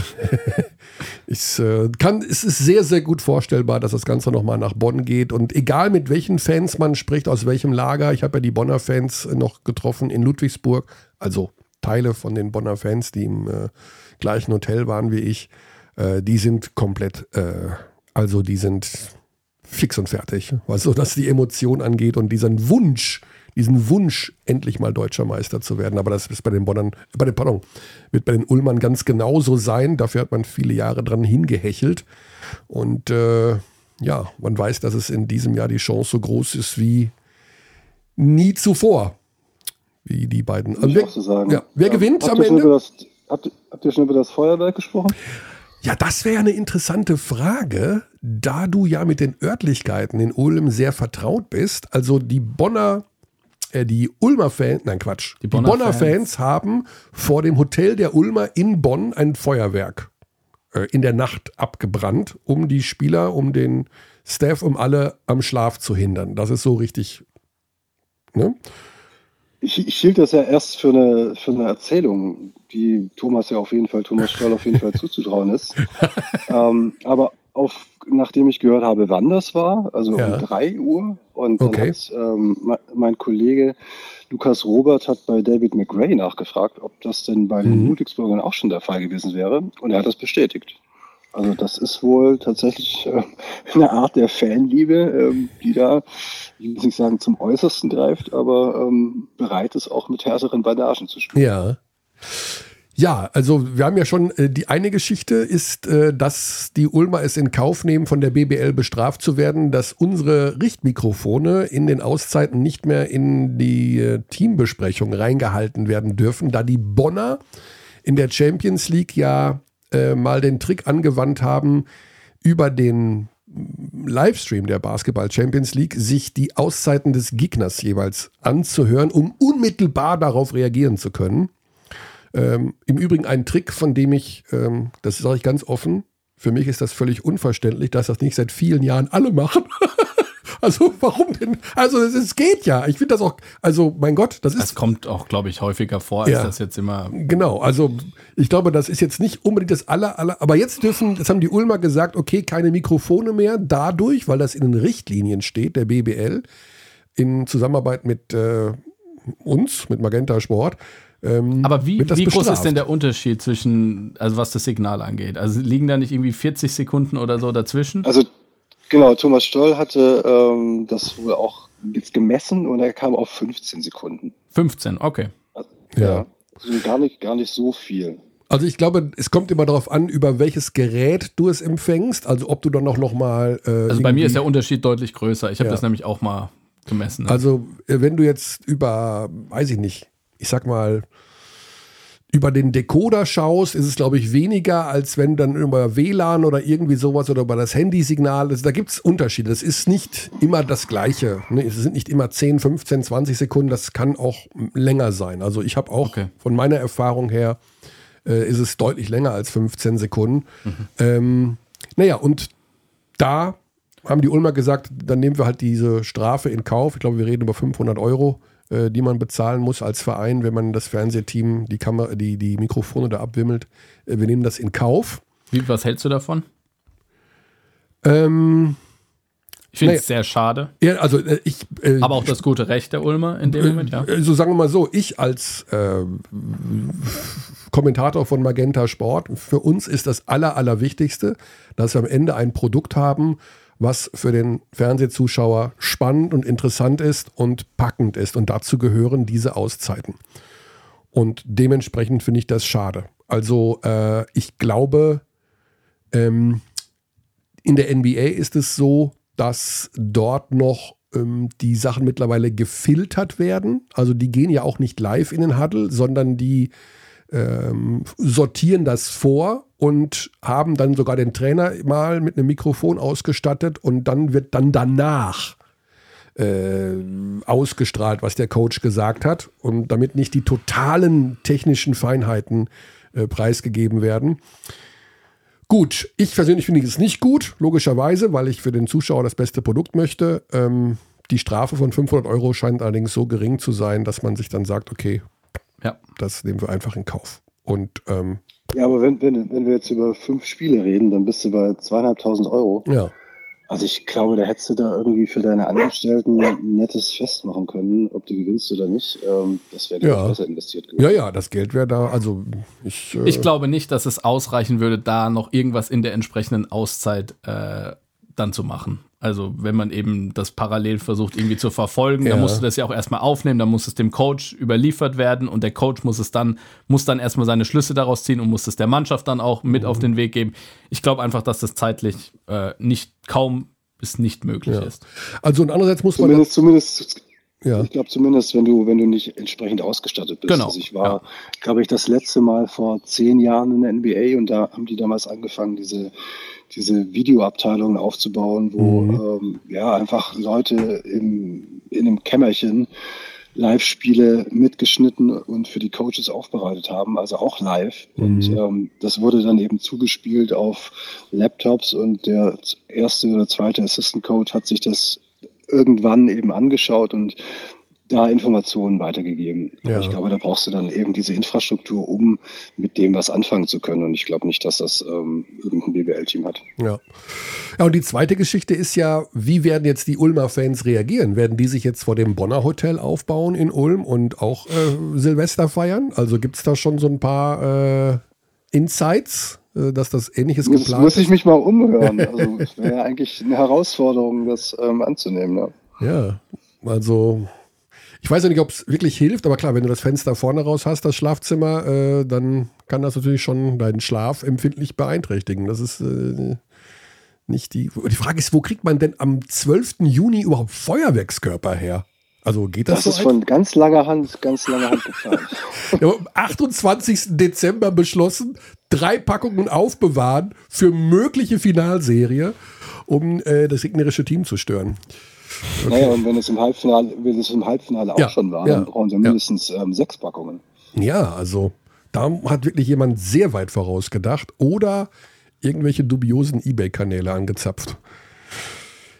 *laughs* ich, äh, kann, es ist sehr, sehr gut vorstellbar, dass das Ganze nochmal nach Bonn geht. Und egal mit welchen Fans man spricht, aus welchem Lager, ich habe ja die Bonner Fans noch getroffen in Ludwigsburg, also Teile von den Bonner Fans, die im äh, gleichen Hotel waren wie ich, äh, die sind komplett, äh, also die sind fix und fertig, was so dass die Emotion angeht und diesen Wunsch, diesen Wunsch, endlich mal deutscher Meister zu werden. Aber das ist bei den Bonnern, bei den, pardon, wird bei den Ullmann ganz genauso sein. Dafür hat man viele Jahre dran hingehechelt. Und äh, ja, man weiß, dass es in diesem Jahr die Chance so groß ist wie nie zuvor. Wie die beiden. Wer, so sagen. Ja, wer ja. gewinnt habt am Ende? Das, habt, habt ihr schon über das Feuerwerk gesprochen? Ja, das wäre eine interessante Frage, da du ja mit den Örtlichkeiten in Ulm sehr vertraut bist. Also die Bonner, äh, die Ulmer Fans, nein Quatsch, die Bonner, die Bonner Fans. Fans. haben vor dem Hotel der Ulmer in Bonn ein Feuerwerk äh, in der Nacht abgebrannt, um die Spieler, um den Staff, um alle am Schlaf zu hindern. Das ist so richtig. Ne? Ich, ich hielt das ja erst für eine, für eine Erzählung, die Thomas ja auf jeden Fall, Thomas Stoll auf jeden Fall *laughs* zuzutrauen ist. ähm, aber auf, nachdem ich gehört habe, wann das war, also ja. um 3 Uhr, und okay. ähm, mein Kollege Lukas Robert hat bei David McRae nachgefragt, ob das denn bei den mhm. Ludwigsburgern auch schon der Fall gewesen wäre, und er hat das bestätigt. Also das ist wohl tatsächlich äh, *laughs* eine Art der Fanliebe, ähm, die da, ich will nicht sagen zum Äußersten greift, aber ähm, bereit ist auch mit härteren Bandagen zu spielen. Ja. Ja, also wir haben ja schon, äh, die eine Geschichte ist, äh, dass die Ulmer es in Kauf nehmen, von der BBL bestraft zu werden, dass unsere Richtmikrofone in den Auszeiten nicht mehr in die äh, Teambesprechung reingehalten werden dürfen, da die Bonner in der Champions League ja äh, mal den Trick angewandt haben, über den Livestream der Basketball Champions League, sich die Auszeiten des Gegners jeweils anzuhören, um unmittelbar darauf reagieren zu können. Ähm, Im Übrigen ein Trick, von dem ich, ähm, das sage ich ganz offen, für mich ist das völlig unverständlich, dass das nicht seit vielen Jahren alle machen. *laughs* Also *laughs* warum denn? Also es, es geht ja. Ich finde das auch, also mein Gott, das ist. Das kommt auch, glaube ich, häufiger vor, als Ja. das jetzt immer. Genau, also ich glaube, das ist jetzt nicht unbedingt das aller, aller, aber jetzt dürfen, jetzt haben die Ulmer gesagt, okay, keine Mikrofone mehr, dadurch, weil das in den Richtlinien steht, der BBL, in Zusammenarbeit mit äh, uns, mit Magenta Sport. Ähm, Aber wie, wie groß ist denn der Unterschied zwischen, also was das Signal angeht? Also liegen da nicht irgendwie 40 Sekunden oder so dazwischen? Also genau, Thomas Stoll hatte ähm, das wohl auch jetzt gemessen und er kam auf 15 Sekunden. 15, okay. Ja. Also gar nicht, gar nicht so viel. Also ich glaube, es kommt immer darauf an, über welches Gerät du es empfängst, also ob du dann noch, noch mal äh, Also bei mir ist der Unterschied deutlich größer. Ich habe Ja. das nämlich auch mal gemessen. ne? Also, äh, wenn du jetzt über, weiß ich nicht, ich sag mal, über den Decoder schaust, ist es, glaube ich, weniger, als wenn dann über WLAN oder irgendwie sowas oder über das Handysignal. Also, da gibt es Unterschiede. Das ist nicht immer das Gleiche. Ne? Es sind nicht immer 10, 15, 20 Sekunden. Das kann auch länger sein. Also, ich habe auch Okay. von meiner Erfahrung her, äh, ist es deutlich länger als 15 Sekunden. Ähm, naja, und da haben die Ulmer gesagt, dann nehmen wir halt diese Strafe in Kauf. Ich glaube, wir reden über 500 Euro, äh, die man bezahlen muss als Verein, wenn man das Fernsehteam, die Kamera, die, die Mikrofone da abwimmelt. Äh, wir nehmen das in Kauf. Wie, was hältst du davon? Ähm, Ich finde es sehr schade. ja, also äh, ich. Äh, Aber auch das gute Recht der Ulmer in dem Moment, ja. äh, so sagen wir mal so, ich als äh, Kommentator von Magenta Sport, für uns ist das Aller, Allerwichtigste, dass wir am Ende ein Produkt haben, was für den Fernsehzuschauer spannend und interessant ist und packend ist. Und dazu gehören diese Auszeiten. Und dementsprechend finde ich das schade. Also äh, ich glaube, ähm, in der NBA ist es so, dass dort noch ähm, die Sachen mittlerweile gefiltert werden. Also die gehen ja auch nicht live in den Huddle, sondern die ähm, sortieren das vor und haben dann sogar den Trainer mal mit einem Mikrofon ausgestattet und dann wird dann danach äh, ausgestrahlt, was der Coach gesagt hat und damit nicht die totalen technischen Feinheiten äh, preisgegeben werden. Gut, ich persönlich finde es nicht gut, logischerweise, weil ich für den Zuschauer das beste Produkt möchte. Ähm, die Strafe von 500 Euro scheint allerdings so gering zu sein, dass man sich dann sagt, okay, ja. das nehmen wir einfach in Kauf. Und ähm, Ja, aber wenn, wenn, wenn wir jetzt über fünf Spiele reden, dann bist du bei zweieinhalbtausend Euro. ja, Also ich glaube, da hättest du da irgendwie für deine Angestellten ein nettes Fest machen können, ob du gewinnst oder nicht. Ähm, das wäre Ja. besser investiert gewesen. ja, ja, das Geld wäre da. Also ich, äh, Ich glaube nicht, dass es ausreichen würde, da noch irgendwas in der entsprechenden Auszeit äh, dann zu machen. Also wenn man eben das parallel versucht irgendwie zu verfolgen, Ja. dann musst du das ja auch erstmal aufnehmen, dann muss es dem Coach überliefert werden und der Coach muss es dann, muss dann erstmal seine Schlüsse daraus ziehen und muss es der Mannschaft dann auch mit Mhm. auf den Weg geben. Ich glaube einfach, dass das zeitlich äh, nicht kaum bis nicht möglich Ja. ist. also und andererseits muss man. Zumindest, zumindest, Ja. ich glaube zumindest, wenn du, wenn du nicht entsprechend ausgestattet bist. Genau, Also ich war, glaube ich, das letzte Mal vor zehn Jahren in der NBA und da haben die damals angefangen, diese, diese Videoabteilungen aufzubauen, wo Mhm. ähm, ja einfach Leute im, in einem Kämmerchen Live-Spiele mitgeschnitten und für die Coaches aufbereitet haben, also auch live. Und Mhm. ähm, das wurde dann eben zugespielt auf Laptops und der erste oder zweite Assistant Coach hat sich das irgendwann eben angeschaut und da Informationen weitergegeben. Ja. Ich glaube, da brauchst du dann eben diese Infrastruktur, um mit dem was anfangen zu können. Und ich glaube nicht, dass das ähm, irgendein BWL-Team hat. Ja. ja, und die zweite Geschichte ist ja, wie werden jetzt die Ulmer Fans reagieren? Werden die sich jetzt vor dem Bonner Hotel aufbauen in Ulm und auch äh, Silvester feiern? Also gibt es da schon so ein paar äh, Insights, äh, dass das ähnliches Muss, geplant muss ich mich mal umhören. *laughs* Also es wäre ja eigentlich eine Herausforderung, das ähm, anzunehmen. Ja. Ja, also ich weiß ja nicht, ob es wirklich hilft, aber klar, wenn du das Fenster vorne raus hast, das Schlafzimmer, äh, dann kann das natürlich schon deinen Schlaf empfindlich beeinträchtigen. Das ist äh, nicht die. Die Frage ist, wo kriegt man denn am 12. Juni überhaupt Feuerwerkskörper her? Also geht das, Das so ist von ganz langer Hand, ganz langer Hand gefallen. *laughs* Ja, am 28. Dezember beschlossen, drei Packungen aufbewahren für mögliche Finalserie, um äh, das gegnerische Team zu stören. Okay. Naja, und wenn es im Halbfinale, wenn es im Halbfinale auch ja, schon war, ja, dann brauchen sie mindestens ähm, sechs Packungen. Ja, also da hat wirklich jemand sehr weit vorausgedacht oder irgendwelche dubiosen Ebay-Kanäle angezapft.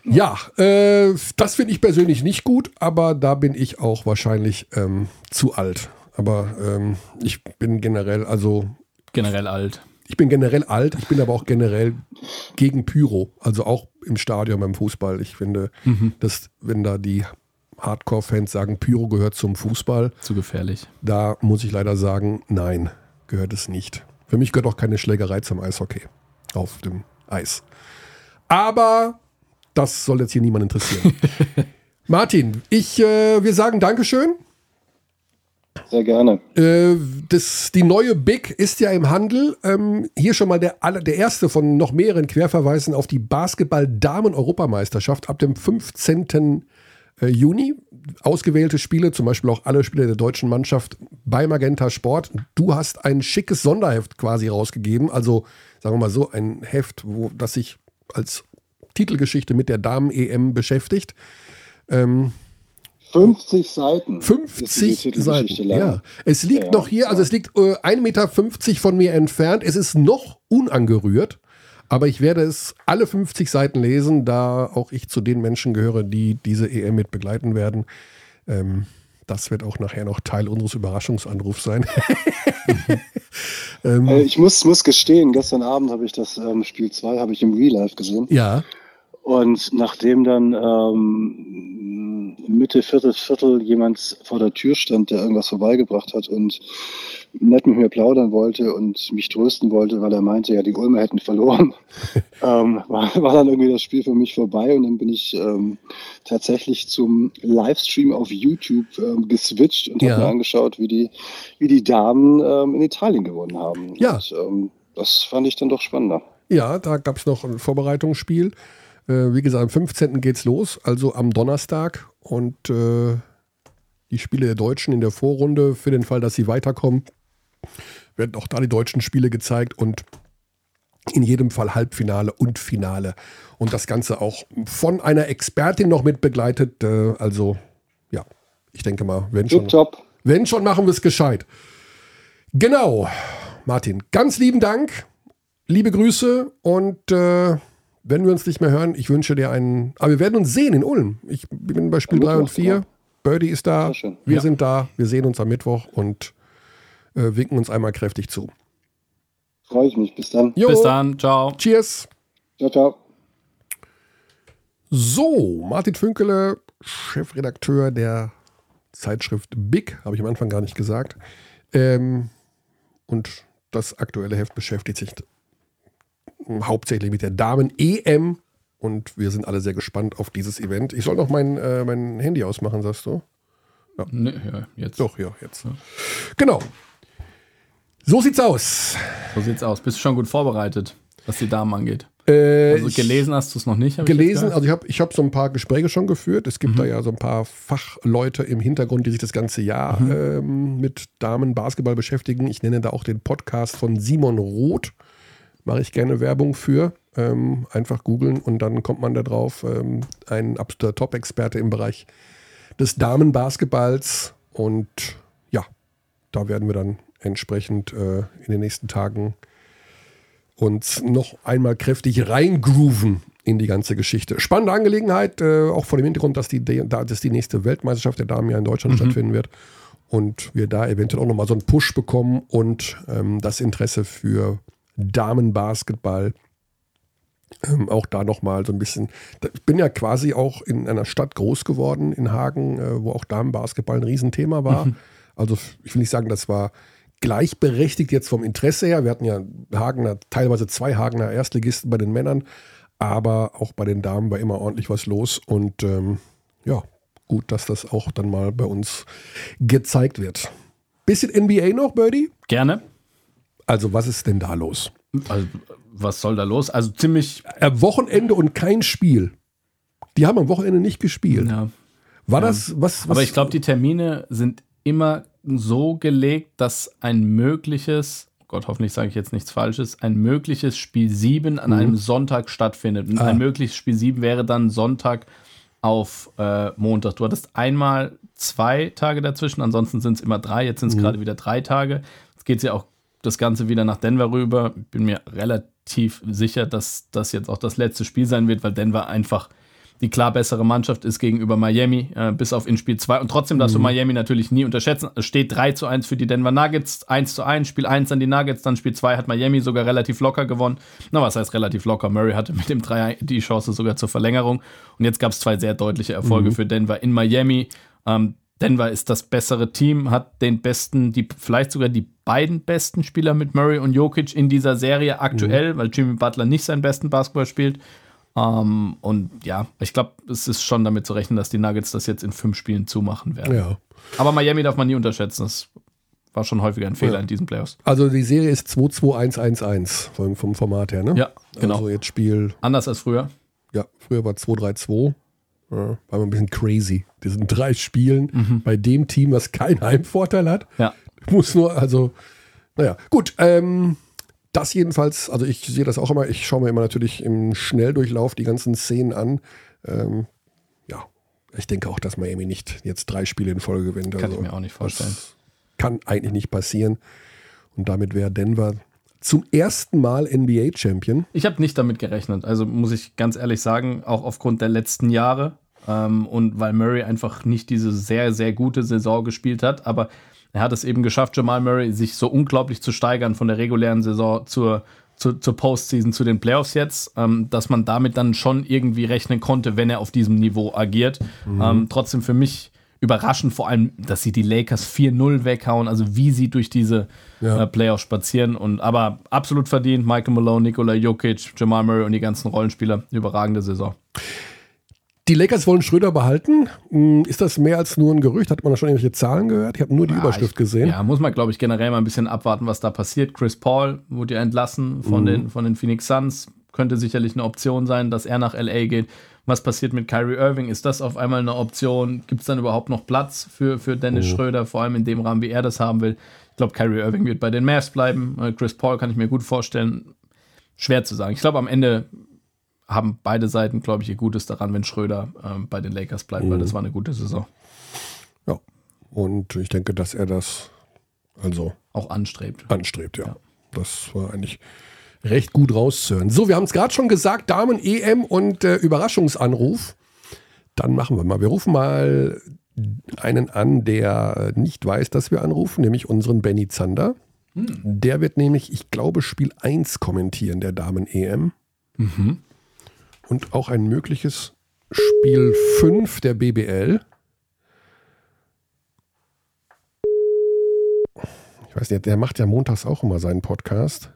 Ja, äh, das finde ich persönlich nicht gut, aber da bin ich auch wahrscheinlich ähm, zu alt. Aber ähm, ich bin generell, also. Generell alt. Ich bin generell alt, ich bin aber auch generell gegen Pyro. Also auch im Stadion beim Fußball. Ich finde, mhm. dass, wenn da die Hardcore-Fans sagen, Pyro gehört zum Fußball. Zu gefährlich. Da muss ich leider sagen, nein, gehört es nicht. Für mich gehört auch keine Schlägerei zum Eishockey auf dem Eis. Aber das soll jetzt hier niemand interessieren. *laughs* Martin, ich, äh, wir sagen Dankeschön. Sehr gerne. Äh, das, die neue Big ist ja im Handel. Ähm, hier schon mal der, der erste von noch mehreren Querverweisen auf die Basketball-Damen-Europameisterschaft ab dem 15. Äh, Juni. Ausgewählte Spiele, zum Beispiel auch alle Spiele der deutschen Mannschaft bei Magenta Sport. Du hast ein schickes Sonderheft quasi rausgegeben. Also, sagen wir mal so, ein Heft, wo das sich als Titelgeschichte mit der Damen-EM beschäftigt. Ähm, 50 Seiten. 50 Seiten. Ja. Es liegt ja, noch hier, also es liegt äh, 1,50 Meter von mir entfernt. Es ist noch unangerührt. Aber ich werde es alle 50 Seiten lesen, da auch ich zu den Menschen gehöre, die diese EM mit begleiten werden. Ähm, das wird auch nachher noch Teil unseres Überraschungsanrufs sein. *laughs* ähm, äh, ich muss, muss gestehen, gestern Abend habe ich das ähm, Spiel 2 habe ich im Real Life gesehen. Ja. Und nachdem dann ähm, Mitte, Viertel, Viertel jemand vor der Tür stand, der irgendwas vorbeigebracht hat und nett mit mir plaudern wollte und mich trösten wollte, weil er meinte, ja, die Ulmer hätten verloren, *laughs* ähm, war, war, dann irgendwie das Spiel für mich vorbei und dann bin ich ähm, tatsächlich zum Livestream auf YouTube ähm, geswitcht und ja. habe mir angeschaut, wie die, wie die Damen ähm, in Italien gewonnen haben. Ja. Und, ähm, das fand ich dann doch spannender. Ja, da gab es noch ein Vorbereitungsspiel. Äh, wie gesagt, am 15. geht's los, also am Donnerstag. Und äh, die Spiele der Deutschen in der Vorrunde, für den Fall, dass sie weiterkommen, werden auch da die deutschen Spiele gezeigt und in jedem Fall Halbfinale und Finale. Und das Ganze auch von einer Expertin noch mit begleitet. Äh, also, ja, ich denke mal, wenn schon, Job. wenn schon, machen wir es gescheit. Genau, Martin, ganz lieben Dank, liebe Grüße und äh, wenn wir uns nicht mehr hören, ich wünsche dir einen. Aber wir werden uns sehen in Ulm. Ich bin bei Spiel 3 und 4. Birdie ist da. Wir ja. sind da. Wir sehen uns am Mittwoch und äh, winken uns einmal kräftig zu. Freue ich mich. Bis dann. Jo. Bis dann. Ciao. Cheers. Ciao, ciao. So, Martin Fünkele, Chefredakteur der Zeitschrift Big, habe ich am Anfang gar nicht gesagt. Ähm, und das aktuelle Heft beschäftigt sich hauptsächlich mit der Damen-EM. Und wir sind alle sehr gespannt auf dieses Event. Ich soll noch mein, äh, mein Handy ausmachen, sagst du? Ja. Nee, ja, jetzt. Doch, ja, jetzt. Ja. Genau. So sieht's aus. So sieht's aus. Bist du schon gut vorbereitet, was die Damen angeht? Äh, also gelesen hast du es noch nicht? Gelesen, ich also ich habe ich hab so ein paar Gespräche schon geführt. Es gibt mhm. da ja so ein paar Fachleute im Hintergrund, die sich das ganze Jahr mhm. ähm, mit Damen-Basketball beschäftigen. Ich nenne da auch den Podcast von Simon Roth mache ich gerne Werbung für. Ähm, einfach googeln und dann kommt man da drauf. Ähm, ein absoluter Top-Experte im Bereich des Damenbasketballs. Und ja, da werden wir dann entsprechend äh, in den nächsten Tagen uns noch einmal kräftig reingrooven in die ganze Geschichte. Spannende Angelegenheit, äh, auch vor dem Hintergrund, dass die, dass die nächste Weltmeisterschaft der Damen ja in Deutschland mhm. stattfinden wird und wir da eventuell auch nochmal so einen Push bekommen und ähm, das Interesse für Damenbasketball. Ähm, auch da nochmal so ein bisschen. Ich bin ja quasi auch in einer Stadt groß geworden, in Hagen, äh, wo auch Damenbasketball ein Riesenthema war. Mhm. Also ich will nicht sagen, das war gleichberechtigt jetzt vom Interesse her. Wir hatten ja Hagener, teilweise zwei Hagener Erstligisten bei den Männern, aber auch bei den Damen war immer ordentlich was los. Und ähm, ja, gut, dass das auch dann mal bei uns gezeigt wird. Bisschen NBA noch, Birdie? Gerne. Also, was ist denn da los? Also, was soll da los? Also, ziemlich. Am Wochenende und kein Spiel. Die haben am Wochenende nicht gespielt. Ja. War ja. das was, was? Aber ich glaube, die Termine sind immer so gelegt, dass ein mögliches Gott, hoffentlich sage ich jetzt nichts Falsches, ein mögliches Spiel 7 an mhm. einem Sonntag stattfindet. Und ah. ein mögliches Spiel 7 wäre dann Sonntag auf äh, Montag. Du hattest einmal zwei Tage dazwischen, ansonsten sind es immer drei. Jetzt sind es mhm. gerade wieder drei Tage. Jetzt geht es ja auch das Ganze wieder nach Denver rüber. Bin mir relativ sicher, dass das jetzt auch das letzte Spiel sein wird, weil Denver einfach die klar bessere Mannschaft ist gegenüber Miami, äh, bis auf in Spiel 2. Und trotzdem darfst mhm. du Miami natürlich nie unterschätzen. Es steht 3 zu 1 für die Denver Nuggets, 1 zu 1, Spiel 1 an die Nuggets, dann Spiel 2 hat Miami sogar relativ locker gewonnen. Na, was heißt relativ locker? Murray hatte mit dem 3 die Chance sogar zur Verlängerung. Und jetzt gab es zwei sehr deutliche Erfolge mhm. für Denver in Miami. Ähm, Denver ist das bessere Team, hat den besten, die, vielleicht sogar die beiden besten Spieler mit Murray und Jokic in dieser Serie aktuell, mhm. weil Jimmy Butler nicht seinen besten Basketball spielt. Ähm, und ja, ich glaube, es ist schon damit zu rechnen, dass die Nuggets das jetzt in fünf Spielen zumachen werden. Ja. Aber Miami darf man nie unterschätzen. Das war schon häufiger ein Fehler ja. in diesen Playoffs. Also die Serie ist 2-2-1-1-1 vom, vom Format her, ne? Ja, genau. Also jetzt Spiel. Anders als früher. Ja, früher war 2-3-2. Ja, war ein bisschen crazy. Die sind drei Spielen mhm. bei dem Team, was keinen Heimvorteil hat. Ja. Muss nur, also, naja, gut. Ähm, das jedenfalls, also ich sehe das auch immer, ich schaue mir immer natürlich im Schnelldurchlauf die ganzen Szenen an. Ähm, ja, ich denke auch, dass Miami nicht jetzt drei Spiele in Folge gewinnt. Kann also, ich mir auch nicht vorstellen. kann eigentlich nicht passieren. Und damit wäre Denver zum ersten Mal NBA-Champion. Ich habe nicht damit gerechnet. Also muss ich ganz ehrlich sagen, auch aufgrund der letzten Jahre ähm, und weil Murray einfach nicht diese sehr, sehr gute Saison gespielt hat. Aber er hat es eben geschafft, Jamal Murray sich so unglaublich zu steigern von der regulären Saison zur, zur, zur Postseason, zu den Playoffs jetzt, ähm, dass man damit dann schon irgendwie rechnen konnte, wenn er auf diesem Niveau agiert. Mhm. Ähm, trotzdem für mich überraschend, vor allem, dass sie die Lakers 4-0 weghauen, also wie sie durch diese ja. äh, Playoffs spazieren. Und aber absolut verdient, Michael Malone, Nikola Jokic, Jamal Murray und die ganzen Rollenspieler. Überragende Saison. Die Lakers wollen Schröder behalten. Hm, ist das mehr als nur ein Gerücht? Hat man da schon irgendwelche Zahlen gehört? Ich habe nur die ja, Überschrift ich, gesehen. Ja, muss man, glaube ich, generell mal ein bisschen abwarten, was da passiert. Chris Paul wurde ja entlassen von, mhm. den, von den Phoenix Suns. Könnte sicherlich eine Option sein, dass er nach LA geht. Was passiert mit Kyrie Irving? Ist das auf einmal eine Option? Gibt es dann überhaupt noch Platz für, für Dennis mhm. Schröder, vor allem in dem Rahmen, wie er das haben will? Ich glaube, Kyrie Irving wird bei den Mavs bleiben. Äh, Chris Paul kann ich mir gut vorstellen. Schwer zu sagen. Ich glaube, am Ende haben beide Seiten, glaube ich, ihr Gutes daran, wenn Schröder ähm, bei den Lakers bleibt, mhm. weil das war eine gute Saison. Ja, und ich denke, dass er das also auch anstrebt. Anstrebt, ja. ja. Das war eigentlich recht gut rauszuhören. So, wir haben es gerade schon gesagt, Damen EM und äh, Überraschungsanruf. Dann machen wir mal. Wir rufen mal einen an, der nicht weiß, dass wir anrufen, nämlich unseren Benny Zander. Hm. Der wird nämlich, ich glaube, Spiel 1 kommentieren der Damen EM. Mhm und auch ein mögliches Spiel 5 der BBL. Ich weiß nicht, der macht ja montags auch immer seinen Podcast.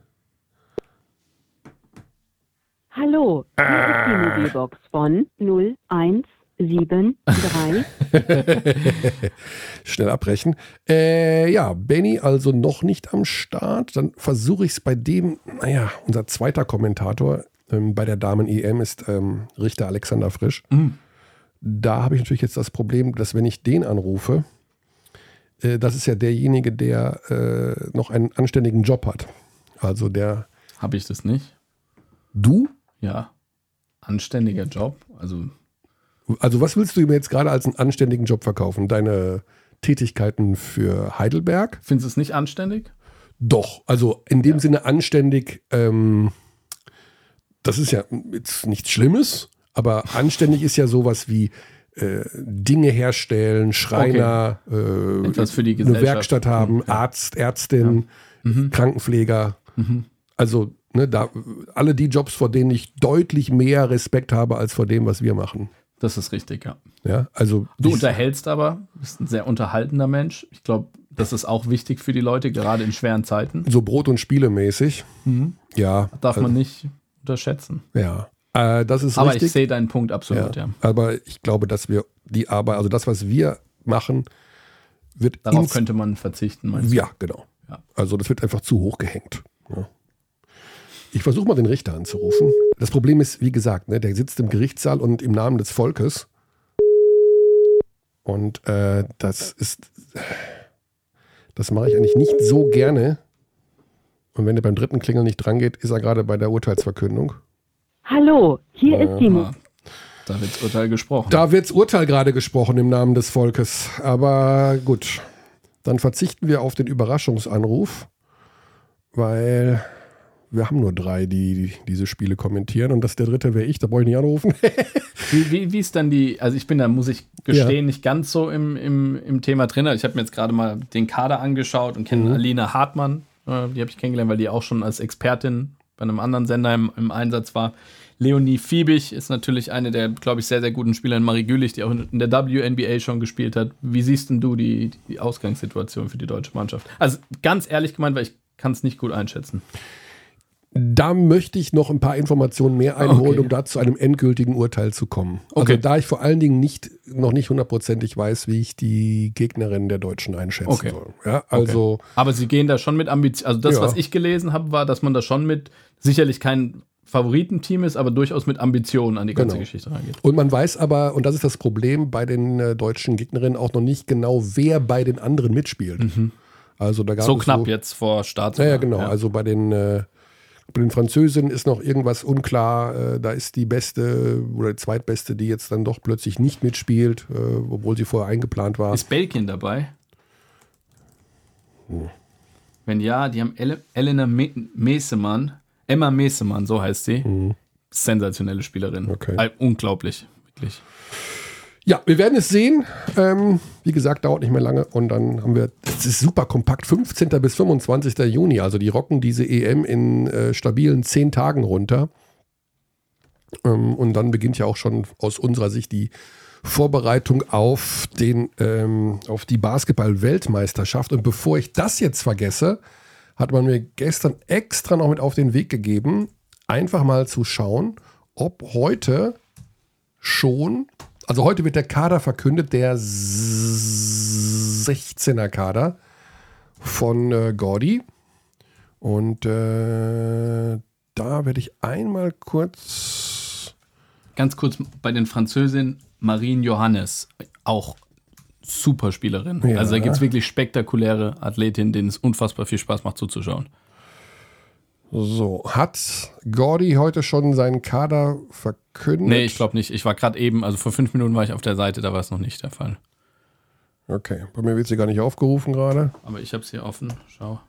Hallo, hier ist die Mobilbox von 0173. *laughs* Schnell abbrechen. Äh, ja, Benny also noch nicht am Start. Dann versuche ich es bei dem, naja, unser zweiter Kommentator ähm, bei der Damen-EM ist ähm, Richter Alexander Frisch. Mhm. Da habe ich natürlich jetzt das Problem, dass wenn ich den anrufe, äh, das ist ja derjenige, der äh, noch einen anständigen Job hat. Also der. Habe ich das nicht? Du? Ja. Anständiger Job. Also. Also, was willst du mir jetzt gerade als einen anständigen Job verkaufen? Deine Tätigkeiten für Heidelberg? Findest du es nicht anständig? Doch, also in dem ja. Sinne anständig. Ähm, das ist ja jetzt nichts Schlimmes, aber anständig ist ja sowas wie äh, Dinge herstellen, Schreiner, okay. äh, Etwas für die eine Werkstatt haben, okay. Arzt, Ärztin, ja. mhm. Krankenpfleger. Mhm. Also ne, da, alle die Jobs, vor denen ich deutlich mehr Respekt habe als vor dem, was wir machen. Das ist richtig, ja. Ja, also du unterhältst aber, bist ein sehr unterhaltender Mensch. Ich glaube, das ist auch wichtig für die Leute, gerade in schweren Zeiten. So Brot- und Spielemäßig. Mhm. Ja. Darf man also nicht unterschätzen. Ja. Äh, das ist aber richtig. ich sehe deinen Punkt absolut, ja. ja. Aber ich glaube, dass wir die Arbeit, also das, was wir machen, wird. Darauf könnte man verzichten, meinst du? Ja, genau. Ja. Also das wird einfach zu hoch gehängt. Ja. Ich versuche mal den Richter anzurufen. Das Problem ist, wie gesagt, ne, der sitzt im Gerichtssaal und im Namen des Volkes. Und äh, das ist. Das mache ich eigentlich nicht so gerne, Und wenn er beim dritten Klingel nicht drangeht, ist er gerade bei der Urteilsverkündung. Hallo, hier ist die Mo Ah, Da wird Urteil gesprochen. Da wird's Urteil gerade gesprochen im Namen des Volkes. Aber gut, dann verzichten wir auf den Überraschungsanruf, weil wir haben nur drei, die diese Spiele kommentieren und das der dritte wäre ich, da brauche ich nicht anrufen. *laughs* Wie, wie, wie ist dann die, also ich bin da, muss ich gestehen, nicht ganz so im, im, im Thema drin. Ich habe mir jetzt gerade mal den Kader angeschaut und kenne Alina Hartmann, äh, die habe ich kennengelernt, weil die auch schon als Expertin bei einem anderen Sender im, im Einsatz war. Leonie Fiebig ist natürlich eine der, glaube ich, sehr, sehr guten Spieler in Marie Gülich, die auch in der WNBA schon gespielt hat. Wie siehst denn du die, die Ausgangssituation für die deutsche Mannschaft? Also ganz ehrlich gemeint, weil ich kann es nicht gut einschätzen. Da möchte ich noch ein paar Informationen mehr einholen, Okay. um da zu einem endgültigen Urteil zu kommen. Okay. Also da ich vor allen Dingen nicht, noch nicht hundertprozentig weiß, wie ich die Gegnerin der Deutschen einschätzen Okay. soll. Ja, also Aber sie gehen da schon mit Ambition. Also das, Ja. was ich gelesen habe, war, dass man da schon mit sicherlich kein Favoritenteam ist, aber durchaus mit Ambitionen an die ganze Genau. Geschichte reingeht. Und man weiß aber, und das ist das Problem bei den äh, deutschen Gegnerinnen auch noch nicht genau, wer bei den anderen mitspielt. Also da gab Mhm. So es knapp so, jetzt vor Start. Ja, ja, genau. Also bei den, äh, bei den Französinnen ist noch irgendwas unklar. Äh, da ist die beste oder die zweitbeste, die jetzt dann doch plötzlich nicht mitspielt, äh, obwohl sie vorher eingeplant war. Ist Belgien dabei? Hm. Wenn ja, die haben Ele Elena Me Mesemann, Emma Mesemann, so heißt sie. Sensationelle Spielerin. Hm. Okay. Unglaublich, wirklich. Ja, wir werden es sehen. Ähm, wie gesagt, dauert nicht mehr lange. Und dann haben wir, es ist super kompakt, 15. bis 25. Juni. Also die rocken diese EM in äh, stabilen 10 Tagen runter. Ähm, und dann beginnt ja auch schon aus unserer Sicht die Vorbereitung auf, den, ähm, auf die Basketball-Weltmeisterschaft. Und bevor ich das jetzt vergesse, hat man mir gestern extra noch mit auf den Weg gegeben, einfach mal zu schauen, ob heute schon, also heute wird der Kader verkündet, der 16er Kader von äh, Gordy. Und äh, da werde ich einmal kurz. Ganz kurz bei den Französinnen, Marine Johannes, auch super Spielerin. Ja. Also da gibt es wirklich spektakuläre Athletinnen, denen es unfassbar viel Spaß macht zuzuschauen. So, hat Gordy heute schon seinen Kader verkündet? Nee, ich glaube nicht. Ich war gerade eben, also vor fünf Minuten war ich auf der Seite, da war es noch nicht der Fall. Okay, bei mir wird sie gar nicht aufgerufen gerade. Aber ich habe es hier offen. Schau.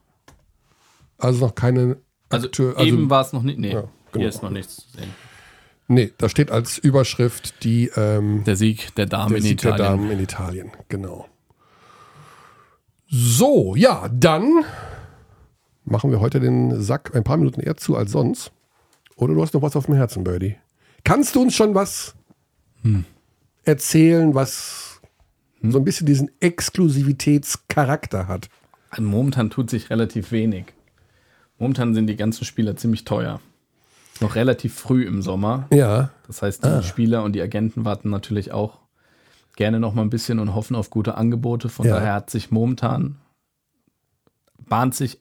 Also noch keine. Also Akteur- eben war es noch nicht. Nee, Ja, genau. hier ist noch nichts zu sehen. Nee, da steht als Überschrift die ähm, Der Sieg der Damen der in Sieg der Italien. Damen in Italien. Genau. So, ja, dann machen wir heute den Sack ein paar Minuten eher zu als sonst. Oder du hast noch was auf dem Herzen, Birdie. Kannst du uns schon was Hm. erzählen, was so ein bisschen diesen Exklusivitätscharakter hat? Also Momentan tut sich relativ wenig. Momentan sind die ganzen Spieler ziemlich teuer. Noch relativ früh im Sommer. Ja, Das heißt, die Spieler und die Agenten warten natürlich auch gerne noch mal ein bisschen und hoffen auf gute Angebote. Von Ja. daher hat sich momentan bahnt sich,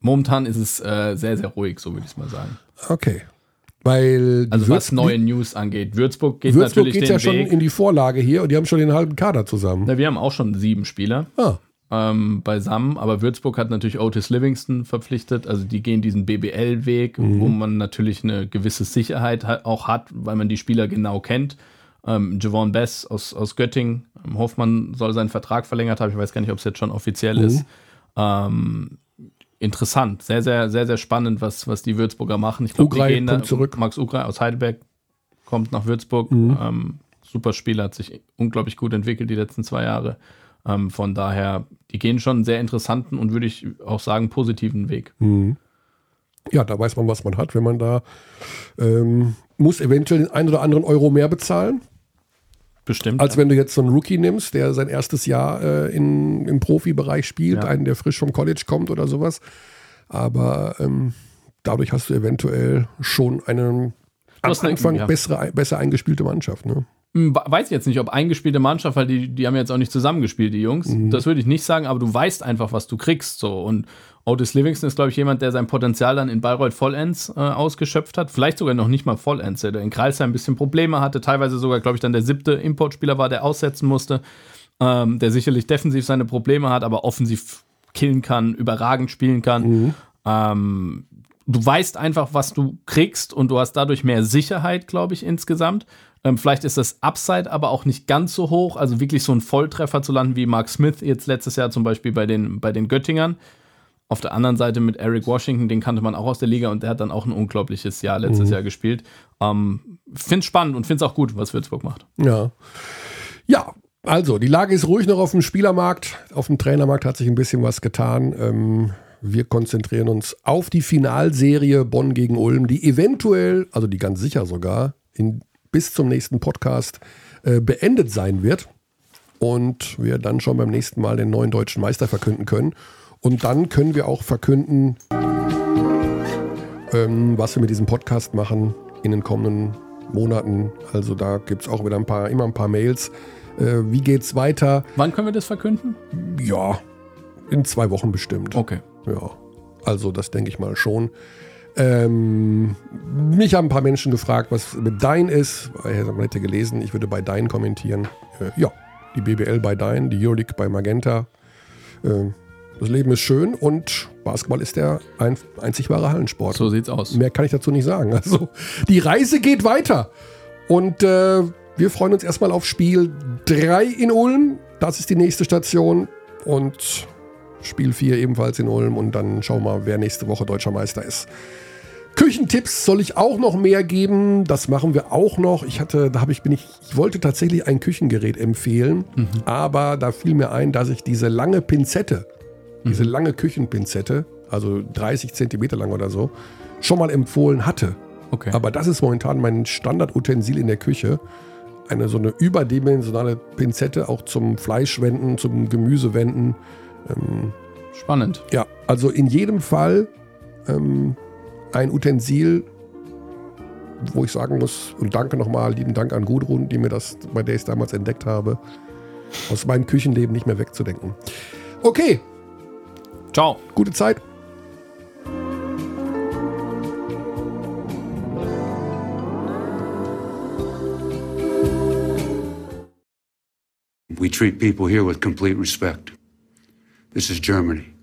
momentan ist es äh, sehr, sehr ruhig, so würde ich es mal sagen. okay. Weil Also was neue News angeht. Würzburg geht Würzburg natürlich geht den ja schon Weg. in die Vorlage hier und die haben schon den halben Kader zusammen. Na, wir haben auch schon sieben Spieler. Ah, ähm, beisammen. Aber Würzburg hat natürlich Otis Livingston verpflichtet. Also die gehen diesen BBL-Weg, wo man natürlich eine gewisse Sicherheit auch hat, weil man die Spieler genau kennt. Ähm, Javon Bess aus, aus Göttingen. Ähm, Hoffmann soll seinen Vertrag verlängert haben. Ich weiß gar nicht, ob es jetzt schon offiziell ist. Ähm, interessant. Sehr, sehr, sehr, sehr spannend, was, was die Würzburger machen. Ich glaube, die gehen da, kommt zurück. Max Ugrei aus Heidelberg kommt nach Würzburg. Mhm. Ähm, super Spieler, hat sich unglaublich gut entwickelt die letzten zwei Jahre. Ähm, von daher, die gehen schon einen sehr interessanten und würde ich auch sagen positiven Weg. ja, da weiß man, was man hat, wenn man da ähm, muss eventuell den einen oder anderen Euro mehr bezahlen, Bestimmt. als wenn du jetzt so einen Rookie nimmst, der sein erstes Jahr äh, in, im Profibereich spielt, Ja. einen, der frisch vom College kommt oder sowas. Aber ähm, dadurch hast du eventuell schon eine am hast eine- Anfang ja. bessere, besser eingespielte Mannschaft. Ne? Weiß ich jetzt nicht, ob eingespielte Mannschaft, weil die, die haben jetzt auch nicht zusammengespielt, die Jungs. Mhm. Das würde ich nicht sagen, aber du weißt einfach, was du kriegst. So. Und Otis Livingston ist, glaube ich, jemand, der sein Potenzial dann in Bayreuth vollends äh, ausgeschöpft hat. Vielleicht sogar noch nicht mal vollends, der in Kreisheim ein bisschen Probleme hatte. Teilweise sogar, glaube ich, dann der siebte Importspieler war, der aussetzen musste. Ähm, der sicherlich defensiv seine Probleme hat, aber offensiv killen kann, überragend spielen kann. Mhm. Ähm, du weißt einfach, was du kriegst und du hast dadurch mehr Sicherheit, glaube ich, insgesamt. Ähm, vielleicht ist das Upside aber auch nicht ganz so hoch. Also wirklich so ein Volltreffer zu landen wie Mark Smith jetzt letztes Jahr zum Beispiel bei den, bei den Göttingern. Auf der anderen Seite mit Eric Washington, den kannte man auch aus der Liga und der hat dann auch ein unglaubliches Jahr letztes mhm. Jahr gespielt. Ähm, find's spannend und find's auch gut, was Würzburg macht. Ja. Ja, also die Lage ist ruhig noch auf dem Spielermarkt. Auf dem Trainermarkt hat sich ein bisschen was getan. Ähm, wir konzentrieren uns auf die Finalserie Bonn gegen Ulm, die eventuell, also die ganz sicher sogar, in, bis zum nächsten Podcast äh, beendet sein wird. Und wir dann schon beim nächsten Mal den neuen deutschen Meister verkünden können. Und dann können wir auch verkünden, ähm, was wir mit diesem Podcast machen in den kommenden Monaten. Also da gibt es auch wieder ein paar, immer ein paar Mails. Äh, wie geht's weiter? Wann können wir das verkünden? Ja, in zwei Wochen bestimmt. Okay. Ja, also das denke ich mal schon. Ähm, mich haben ein paar Menschen gefragt, was mit Dein ist. Man hätte gelesen, ich würde bei Dein kommentieren. Äh, ja, die BBL bei Dein, die Euroleague bei Magenta. Äh, das Leben ist schön und Basketball ist der ein, einzig wahre Hallensport. So sieht's aus. Mehr kann ich dazu nicht sagen. Also die Reise geht weiter. Und äh, wir freuen uns erstmal auf Spiel 3 in Ulm. Das ist die nächste Station. Und Spiel 4 ebenfalls in Ulm. Und dann schauen wir mal, wer nächste Woche deutscher Meister ist. Küchentipps soll ich auch noch mehr geben. Das machen wir auch noch. Ich hatte, da habe ich, bin ich, ich wollte tatsächlich ein Küchengerät empfehlen, mhm. aber da fiel mir ein, dass ich diese lange Pinzette diese mhm. lange Küchenpinzette, also 30 Zentimeter lang oder so, schon mal empfohlen hatte. Okay. Aber das ist momentan mein Standardutensil in der Küche. Eine so eine überdimensionale Pinzette, auch zum Fleischwenden, zum Gemüsewenden. Ähm, Spannend. Ja, also in jedem Fall ähm, ein Utensil, wo ich sagen muss, und danke nochmal, lieben Dank an Gudrun, die mir das, bei der ich es damals entdeckt habe, aus meinem Küchenleben nicht mehr wegzudenken. Okay, Ciao. Gute Zeit. We treat people here with complete respect. This is Germany.